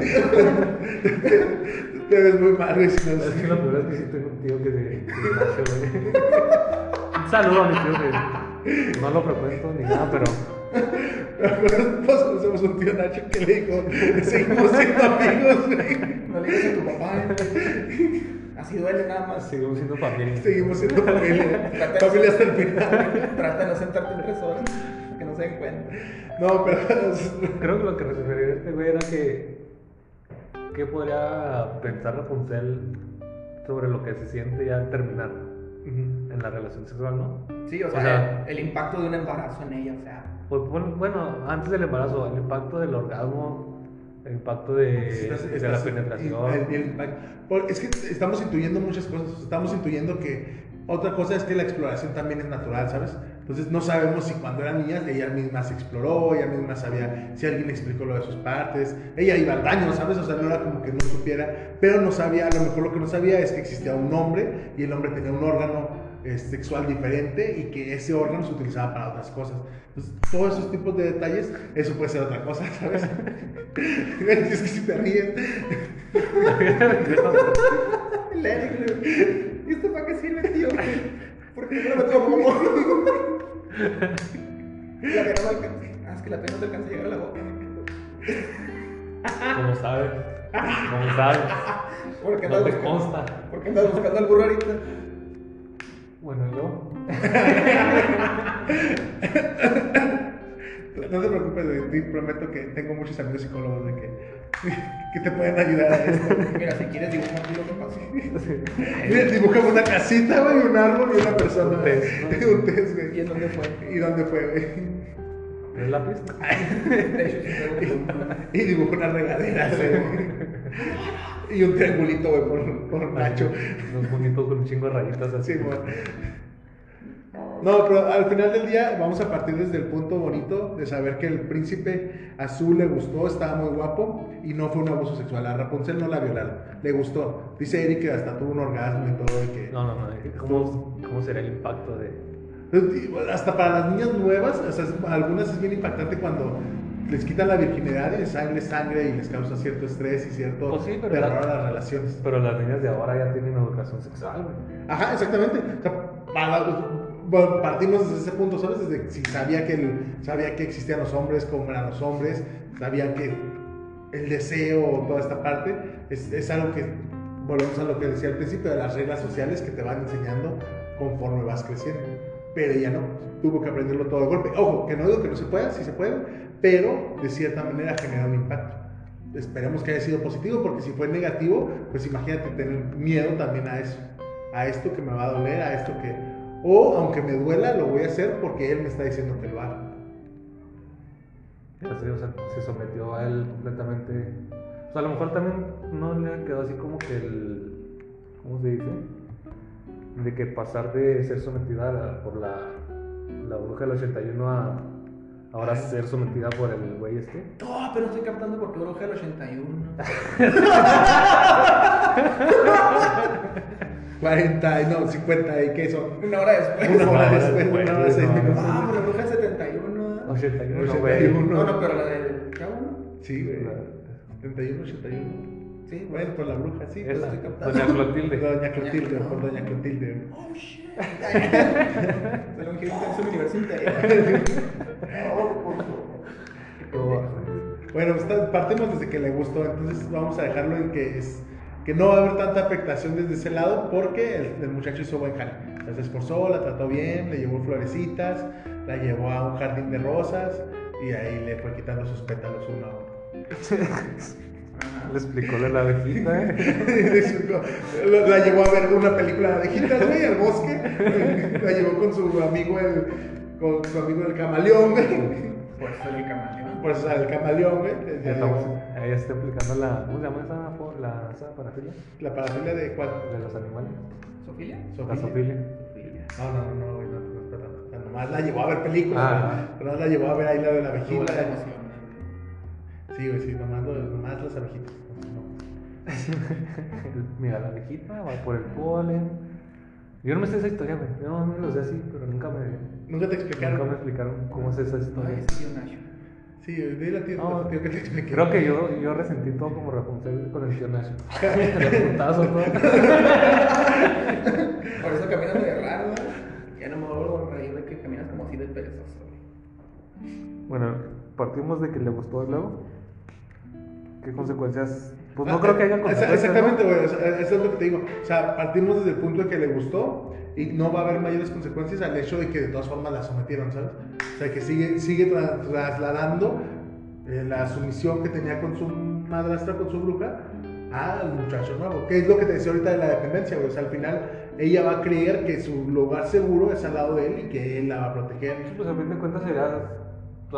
Te ves muy mal, güey. Si no, Es que lo peor es que sí tengo un tío que nació, güey. Un saludo a mi tío que no lo frecuento ni nada, pero Todos conocemos un tío Nacho que le dijo, seguimos siendo amigos, güey. No le digas a tu papá. ¿eh? Así duele nada más. seguimos siendo familia. Seguimos siendo familia. Familia hasta el final. Trata de no sentarte en tres horas, que no se den cuenta. No, pero. Creo que lo que refería este güey era que. ¿Qué podría pensar Rapunzel sobre lo que se siente ya al terminar en la relación sexual, no? Sí, o sea, O sea, el, el impacto de un embarazo en ella, o sea. Pues, bueno, antes del embarazo, el impacto del orgasmo, el impacto de, Estás- de estás- la penetración. el- el es que estamos intuyendo muchas cosas. Estamos intuyendo que otra cosa es que la exploración también es natural, ¿sabes? Entonces no sabemos si cuando eran niñas ella misma se exploró, ella misma sabía si alguien le explicó lo de sus partes. Ella iba al baño, ¿sabes? O sea, no era como que no supiera, pero no sabía, a lo mejor lo que no sabía es que existía un hombre y el hombre tenía un órgano eh, sexual diferente y que ese órgano se utilizaba para otras cosas. Entonces, todos esos tipos de detalles, eso puede ser otra cosa, ¿sabes? *laughs* es que si te ríes. *laughs* *laughs* ¿Y esto para qué sirve, tío? ¿Por qué no me tomo? La pena no alcanza. Ah, es que la pena no te alcanza a llegar a la boca. Como sabes. Como sabes. ¿Por qué No te buscando- consta. ¿Por qué andas buscando al burro ahorita? Bueno, yo. *laughs* No te preocupes, ti prometo que tengo muchos amigos psicólogos de que, *laughs* que te pueden ayudar a esto. Mira, si quieres dibujar aquí lo que pasó. Mira, dibujamos una casita, güey, un árbol y una persona. Un test, ¿no? *laughs* Un test, güey. ¿Y en dónde fue? ¿Y dónde fue, güey? ¿El lápiz? *laughs* Punto. Y dibujó una regadera, güey. Y un triangulito, güey, por, por Nacho. Unos bonitos con un chingo de rayitas así. Sí, güey. No, pero al final del día vamos a partir desde el punto bonito de saber que el príncipe azul le gustó, estaba muy guapo y no fue un abuso sexual. A Rapunzel no la violaron, le gustó. Dice Eric que hasta tuvo un orgasmo y todo. Y que... No, no, no. ¿Cómo, cómo será el impacto de.? Hasta para las niñas nuevas, o sea, algunas es bien impactante cuando les quitan la virginidad y les sangre sangre y les causa cierto estrés y cierto Pues sí, terror la- a las relaciones. Pero las niñas de ahora ya tienen educación sexual, güey. Ajá, exactamente. O sea, para- partimos desde ese punto, ¿sabes? Desde si sabía que, el- sabía que existían los hombres, cómo eran los hombres, sabía que el deseo, toda esta parte, es, es algo que, volvemos a lo que decía al principio, de las reglas sociales que te van enseñando conforme vas creciendo. Pero ella no, tuvo que aprenderlo todo de golpe. Ojo, que no digo que no se pueda, sí se puede, pero de cierta manera genera un impacto. Esperemos que haya sido positivo, porque si fue negativo, pues imagínate tener miedo también a eso, a esto que me va a doler, a esto que... O aunque me duela, lo voy a hacer porque él me está diciendo que lo haga. Sé, o sea, se sometió a él completamente. O sea, a lo mejor también no le quedó así como que el. ¿Cómo se dice? De que pasar de ser sometida la- por la, la bruja del 81 a ahora ser sometida por el güey este. No, pero estoy captando porque Bruja del 81. *laughs* *laughs* 40, y no, 50, ¿y qué son? Una hora después. Una hora después, después, una hora minutos. Ah, pero Bruja del 71. 81, 81, güey. No, no, pero la del chavo, ¿no? Sí, güey. 71, 81. Sí, Bueno, por la bruja, sí. Pues, estoy captando. Doña Clotilde. Doña Clotilde, por Doña Clotilde. Oh, shit. Se lo en su universo interior. *laughs* Bueno, pues, partimos desde que le gustó, entonces vamos a dejarlo en que es que no va a haber tanta afectación desde ese lado porque el, el muchacho hizo buen jale. O sea, se esforzó, la trató bien, le llevó florecitas, la llevó a un jardín de rosas y ahí le fue quitando sus pétalos uno a uno. *laughs* Le explicó la abejita, ¿eh? *laughs* la la llevó a ver una película de abejitas, güey, al bosque. *laughs* La llevó con su amigo el, con su amigo el camaleón, güey. Por eso el camaleón. Por eso el camaleón, güey. Estamos, ahí está explicando la. ¿Cómo se llama esa, la, esa parafilia? La parafilia de cuál? De los animales. ¿Sofía? La sofilia. No, no, no, güey, no, no, es verdad. O sea, nomás la llevó a ver películas, Ah. pero nomás la llevó a ver ahí la de la abejita. la emoción. Sí, güey, sí, nomás, lo- nomás las abejitas. No. *laughs* Mira, la abejita va por el polen. Yo no me sé esa historia, güey. Yo no me lo sé así, pero nunca me, Nunca te explicaron. nunca me explicaron cómo es esa historia. Ay, sí. Sí, dile a ti, No, que te explique. Creo que yo, yo resentí todo como Rapunzel con el tío Nacho. *laughs* De putazos, ¿no? *laughs* Por eso caminas de raro, ¿no? Ya no me vuelvo a reír de que caminas como así de perezoso. Bueno, partimos de que le gustó y luego. ¿Qué consecuencias? Pues no Ah, creo que haya consecuencias. Exactamente, ¿no? güey. o sea, eso es lo que te digo. O sea, partimos desde el punto de que le gustó y no va a haber mayores consecuencias al hecho de que de todas formas la sometieron, ¿sabes? O sea, que sigue, sigue tra- trasladando eh, la sumisión que tenía con su madrastra, con su bruja, al muchacho nuevo. Que es lo que te decía ahorita de la dependencia, güey. O sea, al final ella va a creer que su lugar seguro es al lado de él y que él la va a proteger. Sí, Pues a fin de cuentas sería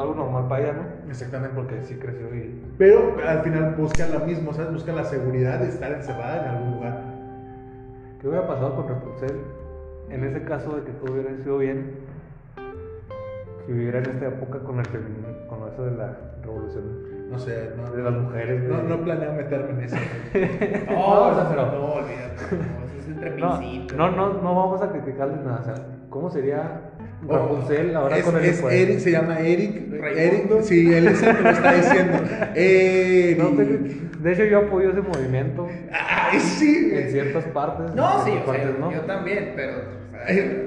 algo normal para ella, ¿no? Exactamente. Porque sí creció y. Pero al final buscan lo mismo, ¿sabes? Buscan la seguridad de estar encerrada en algún lugar. ¿Qué hubiera pasado con Rapunzel en ese caso de que todo hubiera sido bien? Que hubiera en esta época con el feminismo, con eso de la revolución No sé, no, de las mujeres. No, güey. no planeo meterme en eso. *laughs* No, o sea, pero- no, olvídate. No, eso es entre No, no, no, no vamos a criticarles nada. O sea, ¿cómo sería Rapunzel ahora es, con el es? Eric, se llama Eric. Raimundo. Eric sí, él es el que lo está diciendo. *laughs* Eric. No, te- de hecho, yo apoyo ese movimiento Ay, sí. en ciertas partes. No, sí, partes no. yo también, pero.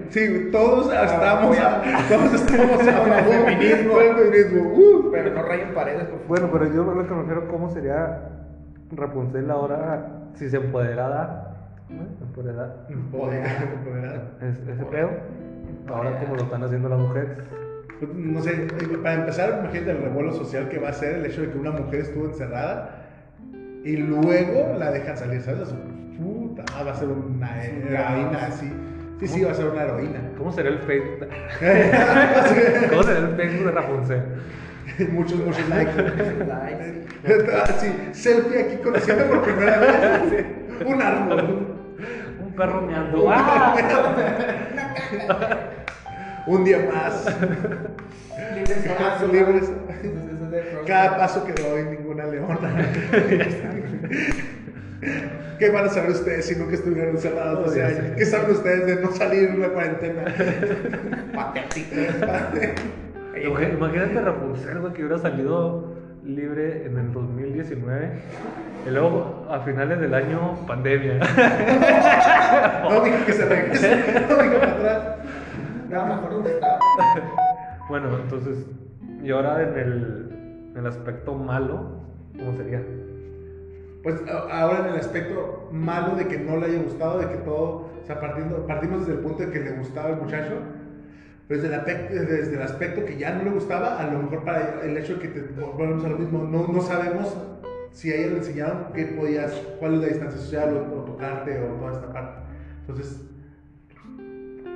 Sí, todos estamos, Ah, todos estamos a *laughs* favor feminismo. feminismo. Uh. Pero no rayen paredes, por favor. Bueno, pero yo lo que me refiero cómo sería Rapunzel ahora si se empoderara. ¿no? Empoderada. Empoderado, empoderado. Es- ese pedo. Ahora como lo están haciendo las mujeres. Pues, No sé, para empezar, imagínate el revuelo social que va a ser el hecho de que una mujer estuvo encerrada y luego la dejan salir, ¿sabes? Puta, va a ser una heroína así. Sí, sí, va a ser una heroína. ¿Cómo será el Facebook? *laughs* ¿Cómo será el Facebook de Rapunzel? *laughs* muchos, muchos likes. Likes. Ah, selfie aquí conociendo por primera vez. *laughs* Un árbol. Un perro meando. ¡Ah! *laughs* Un día más. Libres son libres. De. Cada paso que doy, ninguna leona. ¿Qué van a saber ustedes si nunca estuvieron encerrados 12 Oh, ya años? ¿Qué saben ustedes de no salir en la cuarentena? Patético. Imag- *laughs* Imagínate Rapunzel, güey, que hubiera salido libre en el 2019 y luego a finales del año pandemia. *laughs* No dijo que se regrese, no dijo para atrás. No, mejor donde estaba. Bueno, entonces, y ahora en el, en el aspecto malo, ¿cómo sería? Pues ahora en el aspecto malo de que no le haya gustado, de que todo, o sea, partiendo, partimos desde el punto de que le gustaba el muchacho, desde el, aspecto, que ya no le gustaba, a lo mejor para el hecho de que te, volvemos a lo mismo, no, no sabemos si a ella le enseñaron qué podías, cuál es la distancia social o, tocarte o toda esta parte. Entonces,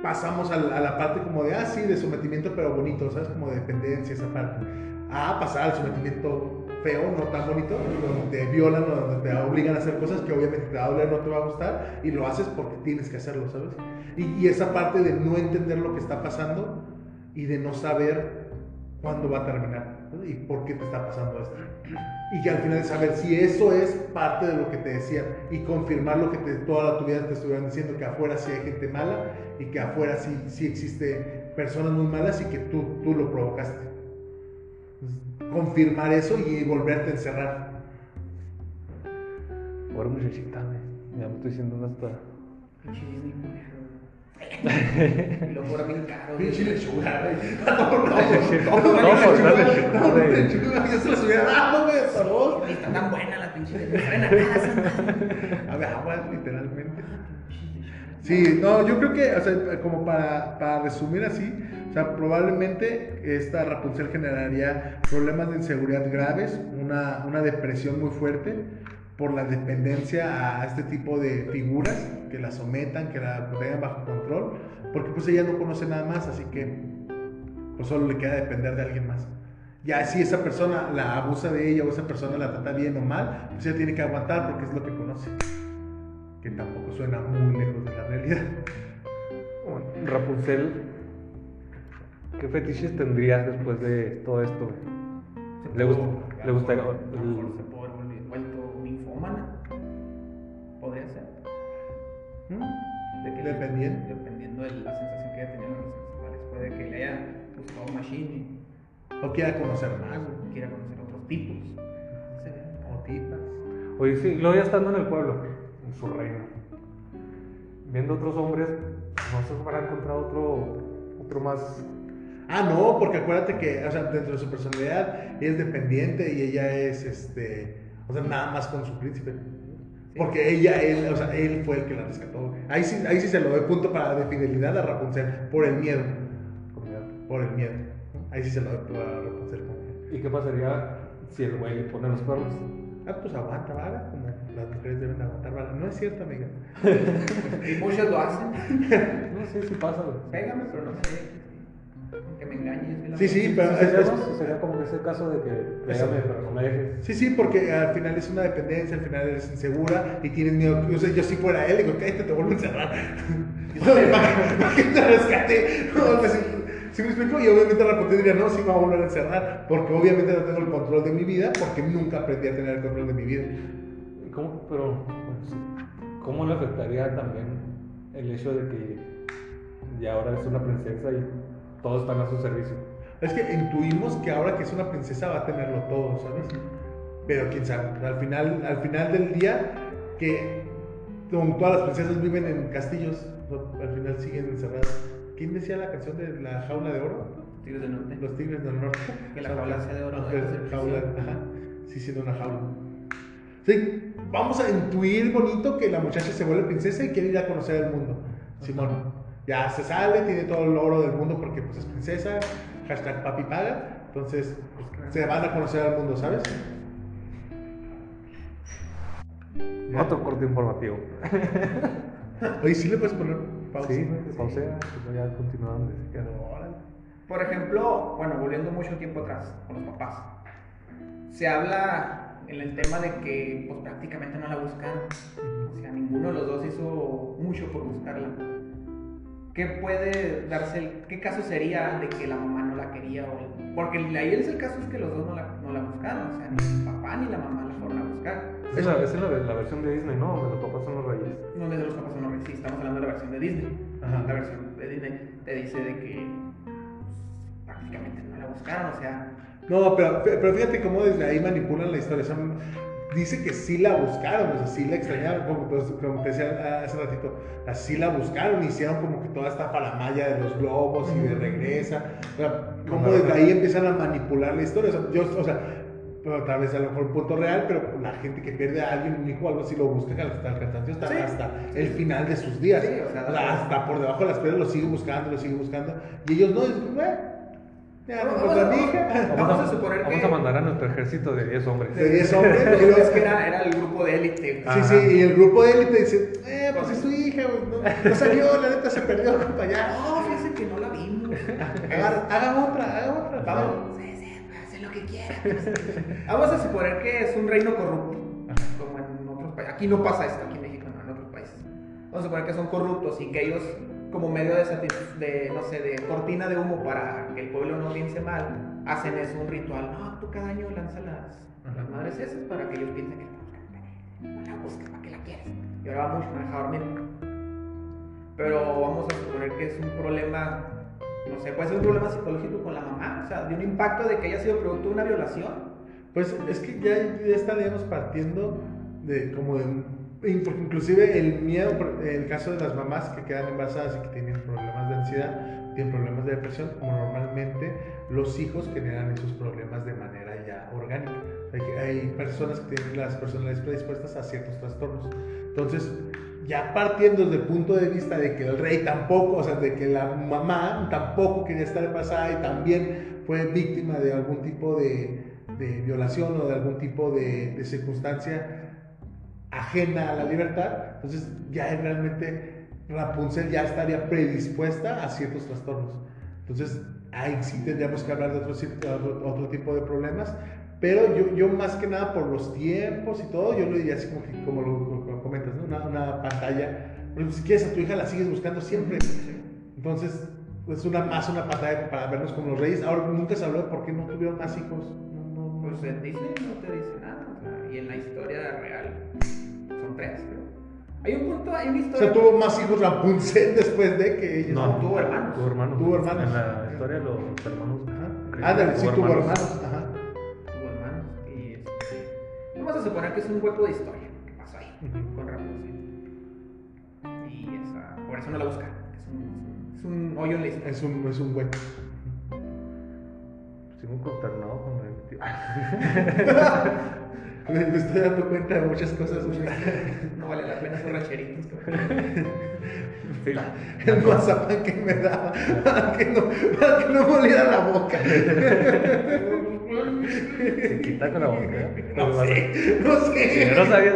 pasamos a la, parte como de, ah, sí, de sometimiento, pero bonito, ¿sabes? Como de dependencia, esa parte. A pasar al sometimiento feo, no tan bonito, donde te violan o donde te obligan a hacer cosas que obviamente te va a doler, no te va a gustar, y lo haces porque tienes que hacerlo, ¿sabes? Y, y esa parte de no entender lo que está pasando y de no saber cuándo va a terminar y por qué te está pasando esto. Y que al final de saber si eso es parte de lo que te decían y confirmar lo que te, toda tu vida te estuvieran diciendo, que afuera sí hay gente mala y que afuera sí, sí existe personas muy malas y que tú, tú lo provocaste. Confirmar eso y volverte a encerrar. Pobre muchachita, güey. Ya me estoy diciendo hasta. Pinche Disney culero. Y luego fuera bien caro. Pinche lechuga, güey. No, no, no, No, por darle no, lechuga, lechuga, yo se los hubiera dado, güey. Ni está tan buena la pinche casa. A ver, agua, literalmente. Sí, no, yo creo que, o sea, como para, para resumir así, o sea, probablemente esta Rapunzel generaría problemas de inseguridad graves, una, una depresión muy fuerte por la dependencia a este tipo de figuras que la sometan, que la tengan bajo control, porque pues ella no conoce nada más, así que pues solo le queda depender de alguien más. Ya si esa persona la abusa de ella o esa persona la trata bien o mal, pues ella tiene que aguantar porque es lo que conoce. Que tampoco suena muy lejos de la realidad. Bueno, Rapunzel, ¿qué fetiches tendrías después de todo esto? Le gusta- le gustaría- A lo mejor se puede haber vuelto ninfómana. Podría ser. De que Dependiendo. Dependiendo de la sensación que haya tenido en los sexuales. Puede que le haya gustado Machine O quiera conocer más. y quiera conocer otros tipos. O tipas. Oye, sí, luego ya estando en el pueblo, en su reino, viendo otros hombres, no se habrá encontrado otro, otro más. Ah, no, porque acuérdate que, o sea, dentro de su personalidad, ella es dependiente y ella es, este, o sea, nada más con su príncipe. Porque ella, él, o sea, él fue el que la rescató. Ahí sí, ahí sí se lo doy punto para de fidelidad a Rapunzel, por el miedo, por el miedo. Ahí sí se lo doy a Rapunzel. ¿Y qué pasaría si el güey le pone los cuernos? Ah, pues aguanta vara, como las mujeres deben aguantar vara. No es cierto, amiga. *laughs* Y muchos lo hacen. *laughs* No sé si pasa, güey. Pégame, pero no sé. Que me engañes. que la- Sí, sí, pero es- sería, es- sería como que ese caso de que pégame, pero no me dejes. Sí, sí, porque al final es una dependencia, al final eres insegura y tienes miedo. Yo si fuera él, digo, cállate, te vuelvo a encerrar. ¿Para qué te? No, pues, ¿sí me explico? Y obviamente Rapunzel diría, no, sí me va a volver a encerrar, porque obviamente no tengo el control de mi vida, porque nunca aprendí a tener el control de mi vida. ¿Cómo? Pero. ¿cómo le afectaría también el hecho de que ya ahora es una princesa y todos están a su servicio? Es que intuimos que ahora que es una princesa va a tenerlo todo, ¿sabes? Pero quién sabe, al final, al final del día, que como todas las princesas viven en castillos, no, al final siguen encerradas. ¿Quién decía la canción de la jaula de oro? Tigres del Norte. Los tigres del norte. Que la jaula sea de oro, es ser jaula, ajá. Sí, siendo una jaula. Sí, vamos a intuir bonito que la muchacha se vuelve princesa y quiere ir a conocer el mundo. Simón, ya se sale, tiene todo el oro del mundo porque pues es princesa, hashtag papi paga, entonces pues, se van a conocer al mundo, ¿sabes? Ya. Otro corte informativo. *laughs* Oye, sí le puedes poner pausa. Sí, pausea, luego ya. Órale. Por ejemplo, bueno, volviendo mucho tiempo atrás con los papás, se habla en el tema de que pues prácticamente no la buscaron. O sea, ninguno de los dos hizo mucho por buscarla. ¿Qué puede darse, el- qué caso sería de que la mamá no la quería? O, porque ahí es el caso es que los dos no la, no la buscaron, o sea, ni el papá ni la mamá la fueron a buscar. Esa es la, es la, la versión de Disney, ¿no? Donde los papás son los reyes. No es de los papás son los reyes, sí, estamos hablando de la versión de Disney. Ajá. La versión de Disney te dice de que pues, prácticamente no la buscaron, o sea, No, pero, pero fíjate cómo desde ahí manipulan la historia. Dice que sí la buscaron, o sea, sí la extrañaron, como, pues, como te decía hace ratito, así la buscaron, hicieron como que toda esta palamaya de los globos y de regresa. O sea, como desde ahí empiezan a manipular la historia. O sea, yo, o sea, pero tal vez a lo mejor un punto real, pero la gente que pierde a alguien, un hijo o algo así, lo busca hasta el cansancio, hasta, Sí. hasta el final de sus días. Sí, o sea, O sea, hasta por debajo de las piedras lo sigue buscando, lo sigue buscando. Y ellos no, dicen, "Bueno, ya Vamos a mi hija. Vamos a suponer vamos que- a mandar a nuestro ejército de 10 hombres. De 10 *laughs* hombres. Pero es que era, era el grupo de élite. Sí, Ajá. sí, y el grupo de élite dice, eh, pues es su hija, no, no salió, la neta se perdió, compa, ya. No, fíjese que no la vimos. *laughs* Haga, haga otra, haga otra. Vamos, sí, sí, hace lo que quiera. Vamos a suponer que es un reino corrupto, como en otros países. Aquí no pasa esto, aquí en México no, en otros países. Vamos a suponer que son corruptos y que ellos, como medio de, de no sé, de cortina de humo para que el pueblo no piense mal, hacen eso, un ritual. No, tú cada año lanza las, las madres esas para que ellos piensen que no la busques, ¿para qué la quieres? Y ahora vamos a dejar dormir. Pero vamos a suponer que es un problema, no sé, puede ser un problema psicológico con la mamá, o sea, de un impacto de que haya sido producto de una violación. Pues es que ya, ya estaríamos partiendo de como de un- inclusive el miedo, el caso de las mamás que quedan embarazadas y que tienen problemas de ansiedad, tienen problemas de depresión, como normalmente los hijos generan esos problemas de manera ya orgánica. Hay, personas que tienen las personalidades predispuestas a ciertos trastornos. Entonces, ya partiendo desde el punto de vista de que el rey tampoco, o sea, de que la mamá tampoco quería estar embarazada y también fue víctima de algún tipo de, de violación o de algún tipo de, de circunstancia ajena a la libertad, entonces ya realmente Rapunzel ya estaría predispuesta a ciertos trastornos. Entonces ahí sí tendríamos que hablar de otro, otro, otro tipo de problemas, pero yo, yo más que nada por los tiempos y todo, yo lo diría así como, que- como lo, lo comentas, ¿no? una, una pantalla, pero si quieres a tu hija la sigues buscando siempre. Entonces es una más una pantalla para vernos como los reyes. Ahora nunca se habló de por qué no tuvieron más hijos. No, no, no. Pues en Disney no te dice nada, o sea, y en la historia real tres, creo. Hay un punto, hay una O historia. sea, tuvo más hijos Rapunzel *laughs* después de que ellos. No, tuvo hermanos. Tuvo hermanos. Tuvo hermanos. En la historia los hermanos. Ajá. Ándale, sí, tuvo hermanos. Ajá. tuvo hermanos y este, vamos a suponer que es un hueco de historia que pasó ahí con Rapunzel y esa, por eso no la buscan es un, es un, es un hoyo en la historia Es un, es un hueco. Sigo consternado con el *laughs* *laughs* *laughs* Me estoy dando cuenta de muchas cosas. güey. *laughs* no vale la pena esos rancheritos *laughs* Sí. El mazapán que me daba para que no, para que no me oliera la boca. Se quita con la boca. No sé, no sé. no sabías.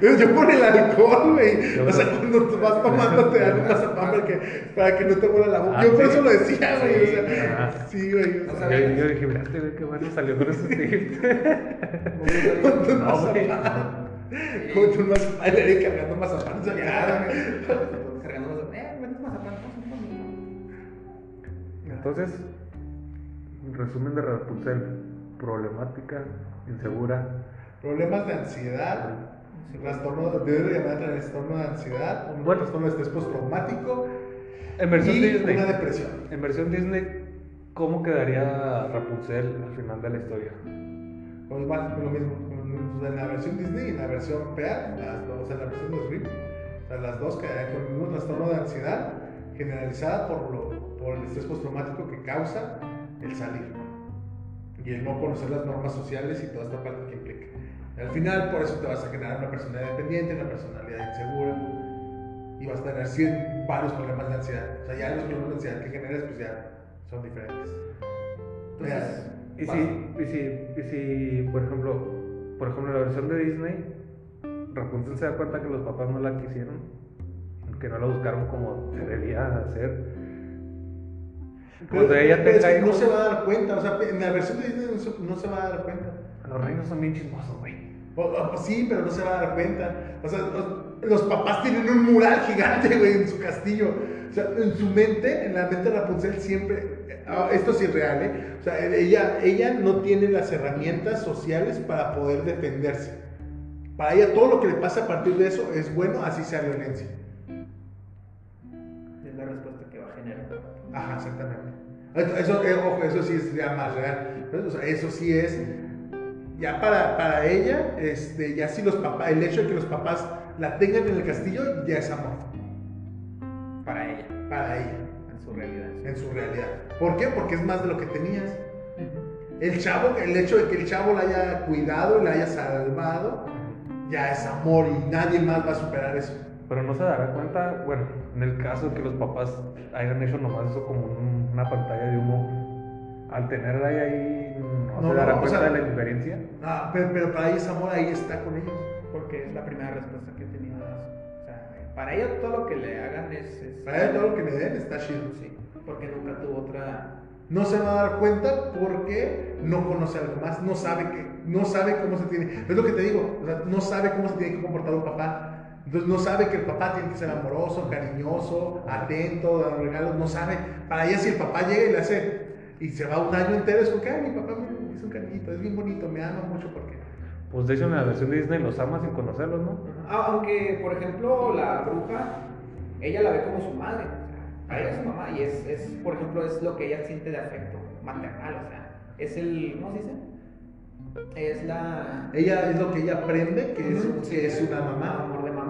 Yo por el alcohol, güey. O sea, cuando tú vas tomando te dan un mazapán para que, para que no te huela la boca. Ah, Yo por sí. eso lo decía, güey. O sea, sí, güey. o sea, sabía. Yo, yo dije, mira, este güey qué bueno salió con esos tips. Con güey. mazapán. Con tu mazapán. Le di cargando mazapán. cargando los eh menos mazapán Entonces, resumen de Rapunzel: problemática, insegura. Problemas de ansiedad. Trastorno, debe llamar trastorno de ansiedad. Un Bueno. trastorno de estrés postraumático. En versión y Disney. una depresión. En versión Disney, ¿cómo quedaría Rapunzel al final de la historia? Con igual, con lo mismo. en la versión Disney y en la versión real, las dos, o sea, en la versión de Scream, o sea, las dos quedarían con el mismo trastorno de ansiedad generalizada por, lo, por el estrés postraumático que causa el salir y el no conocer las normas sociales y toda esta parte que implica. Al final, por eso te vas a generar una personalidad dependiente, una personalidad insegura y vas a tener cien- varios problemas de ansiedad. O sea, ya los problemas de ansiedad que generas, pues ya son diferentes. entonces Y si, y si, y si, por ejemplo, por ejemplo, la versión de Disney, Rapunzel se da cuenta que los papás no la quisieron. Que no la buscaron como debía hacer. Cuando ella pero es tenga que no hijos, se va a dar cuenta, o sea, en la versión de Disney no se, no se va a dar cuenta. los reinos son bien chismosos, güey. O- o- pues sí, pero no se va a dar cuenta. O sea, los, los papás tienen un mural gigante, güey, en su castillo. O sea, en su mente, en la mente de Rapunzel siempre... ah, Esto es real, ¿eh? O sea, ella, ella no tiene las herramientas sociales para poder defenderse. Para ella todo lo que le pasa a partir de eso es bueno, así sea violencia. Es la respuesta que va a generar. Ajá, exactamente. Eso, eso, eh, ojo, eso sí es ya más real. O sea, eso sí es. Ya para, para ella, este, ya si los papás, el hecho de que los papás la tengan en el castillo, ya es amor. Para ella, Para ella, en su realidad. en su realidad. ¿Por qué? Porque es más de lo que tenías. El chavo, el hecho de que el chavo la haya cuidado y la haya salvado, ya es amor y nadie más va a superar eso. Pero no se dará cuenta, bueno, en el caso de que los papás hayan hecho nomás eso como un- una pantalla de humo, al tener ahí, ahí no, No, se dará no, o cuenta sea- de la diferencia. Ah, pero, pero para ella es amor, ahí está con ellos. Porque es la primera respuesta que he tenido. O sea, para ella todo lo que le hagan es. es- Para ella todo lo que le den está chido. Sí, porque nunca tuvo otra. no se va a dar cuenta porque no conoce algo más, no sabe que, no sabe cómo se tiene, es lo que te digo, o sea, no sabe cómo se tiene que comportar un papá, entonces no sabe que el papá tiene que ser amoroso, cariñoso, atento, dar regalos, no sabe, para ella si el papá llega y le hace, y se va un año entero, es como que, ay, mi papá me hizo un cariñito, es bien bonito, me ama mucho porque, Pues de hecho en la versión de Disney los ama sin conocerlos, ¿no? Ah, Aunque, por ejemplo, la bruja, ella la ve como su madre. o sea, Para ella es su mamá y es, es, por ejemplo, es lo que ella siente de afecto maternal. O sea, es el. ¿Cómo se dice? Es la. ella es lo que ella aprende, que es, que es una mamá, Amor de mamá.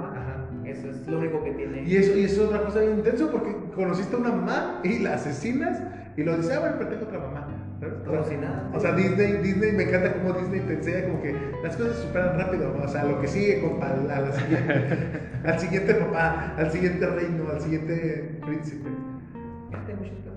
Eso es lo único que tiene. Y eso, y eso es otra cosa bien intenso porque conociste a una mamá y la asesinas y lo dices, ah, bueno, pero tengo otra mamá. ¿sabes? O Como sea, si nada. O sea, Disney, Disney, me encanta cómo Disney te enseña como que las cosas se superan rápido. ¿no? O sea, lo que sigue, compa, al, a la siguiente, *laughs* al siguiente papá, al siguiente reino, al siguiente príncipe. Muchas aquí.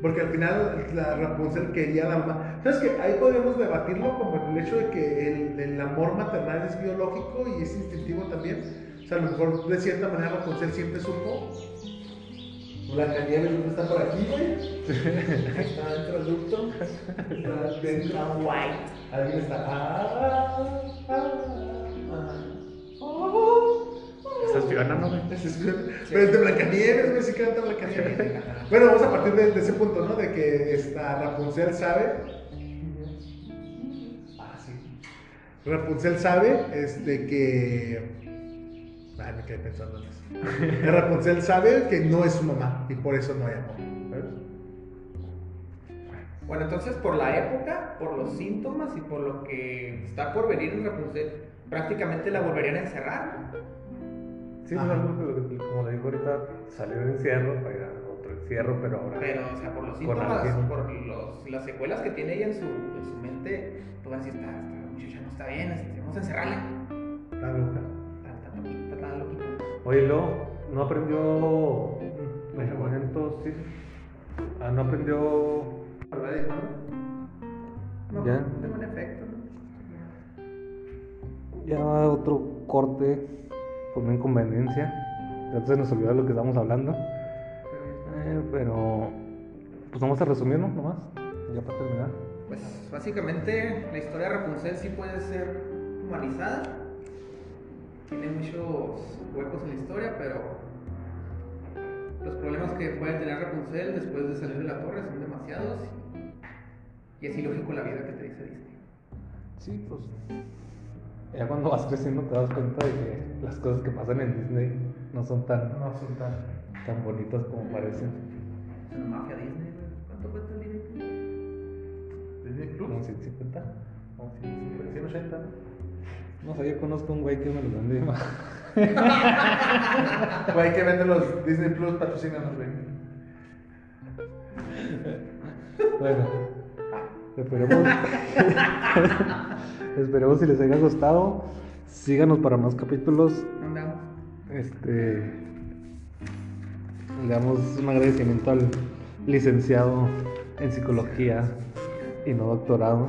Porque al final la Rapunzel quería la mamá. ¿Sabes qué? Ahí podríamos debatirlo como el hecho de que el, amor maternal es biológico y es instintivo también. O sea, a lo mejor de cierta manera Rapunzel siempre supo. Blancanieves ¿dónde está por aquí, güey. Está dentro del ducto. Está dentro. Alguien está. Ah, ah, ah, Esa es Fiona, ¿no? güey? Ese es- Pero es de Blancanieves, güey, sí canta Blancanieves. Bueno, vamos a partir de, de ese punto, ¿no? De que esta Rapunzel sabe. Ah, sí. Rapunzel sabe este, que. Ay, me quedé pensando en eso. Rapunzel sabe que no es su mamá y por eso no hay amor. Bueno, entonces por la época, por los síntomas y por lo que está por venir en Rapunzel, prácticamente la volverían a encerrar. Sí, no, como le digo ahorita, salió de encierro para ir a otro encierro, pero ahora. Pero, o sea, por los síntomas, alguien. por los, las secuelas que tiene ella en su, en su mente, pues van a decir, esta, esta muchacha no está bien, este, vamos a encerrarla. Está loca. Está, está loquita, está loquita. Oye, luego, no aprendió los momentos, sí. Ah, no aprendió. No, Ya. no tengo un efecto, ¿no? Ya va otro corte por una inconveniencia. Se nos olvidó de lo que estábamos hablando. Eh, pero, pues vamos a resumir, ¿no? Nomás, ya para terminar. Pues básicamente la historia de Rapunzel sí puede ser humanizada. Tiene muchos huecos en la historia, pero los problemas que puede tener Rapunzel después de salir de la torre son demasiados. Y es ilógico la vida que te dice Disney. Sí, pues. Ya cuando vas creciendo te das cuenta de que las cosas que pasan en Disney no son tan, No son tan. tan bonitas como parecen. Es una mafia Disney, güey. ¿Cuánto cuesta el Disney? Disney Plus. Como 150. Como 180. No sé, yo conozco a un güey que me los vende. *laughs* Güey, que vende los Disney Plus, patrocínanos, güey. Bueno, esperemos. *laughs* esperemos si les haya gustado. Síganos para más capítulos. ¿Dónde andamos? Este. Le damos un agradecimiento al licenciado en psicología y no doctorado.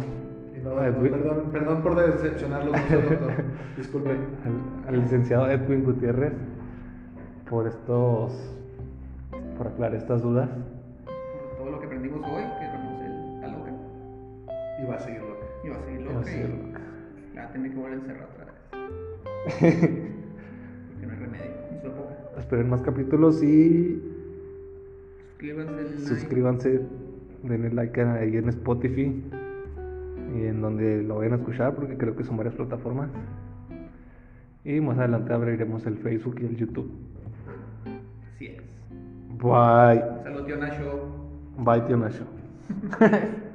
No, Edwin- perdón, perdón por decepcionarlos mucho, *laughs* doctor. Disculpen. al, al licenciado Edwin Gutiérrez por estos por aclarar estas dudas. Todo lo que aprendimos hoy, que él está loca. Y va a seguir loca. Y va a seguir loca. A tener que volver a encerrar otra vez. *laughs* Porque no hay remedio en su época. Esperen más capítulos y Suscríbanse. denle like. suscríbanse, denle like ahí en Spotify y en donde lo vayan a escuchar porque creo que son varias plataformas. Y más adelante abriremos el Facebook y el YouTube. Así es. Bye. Salud, tío Nacho. Bye, tío Nacho. *laughs*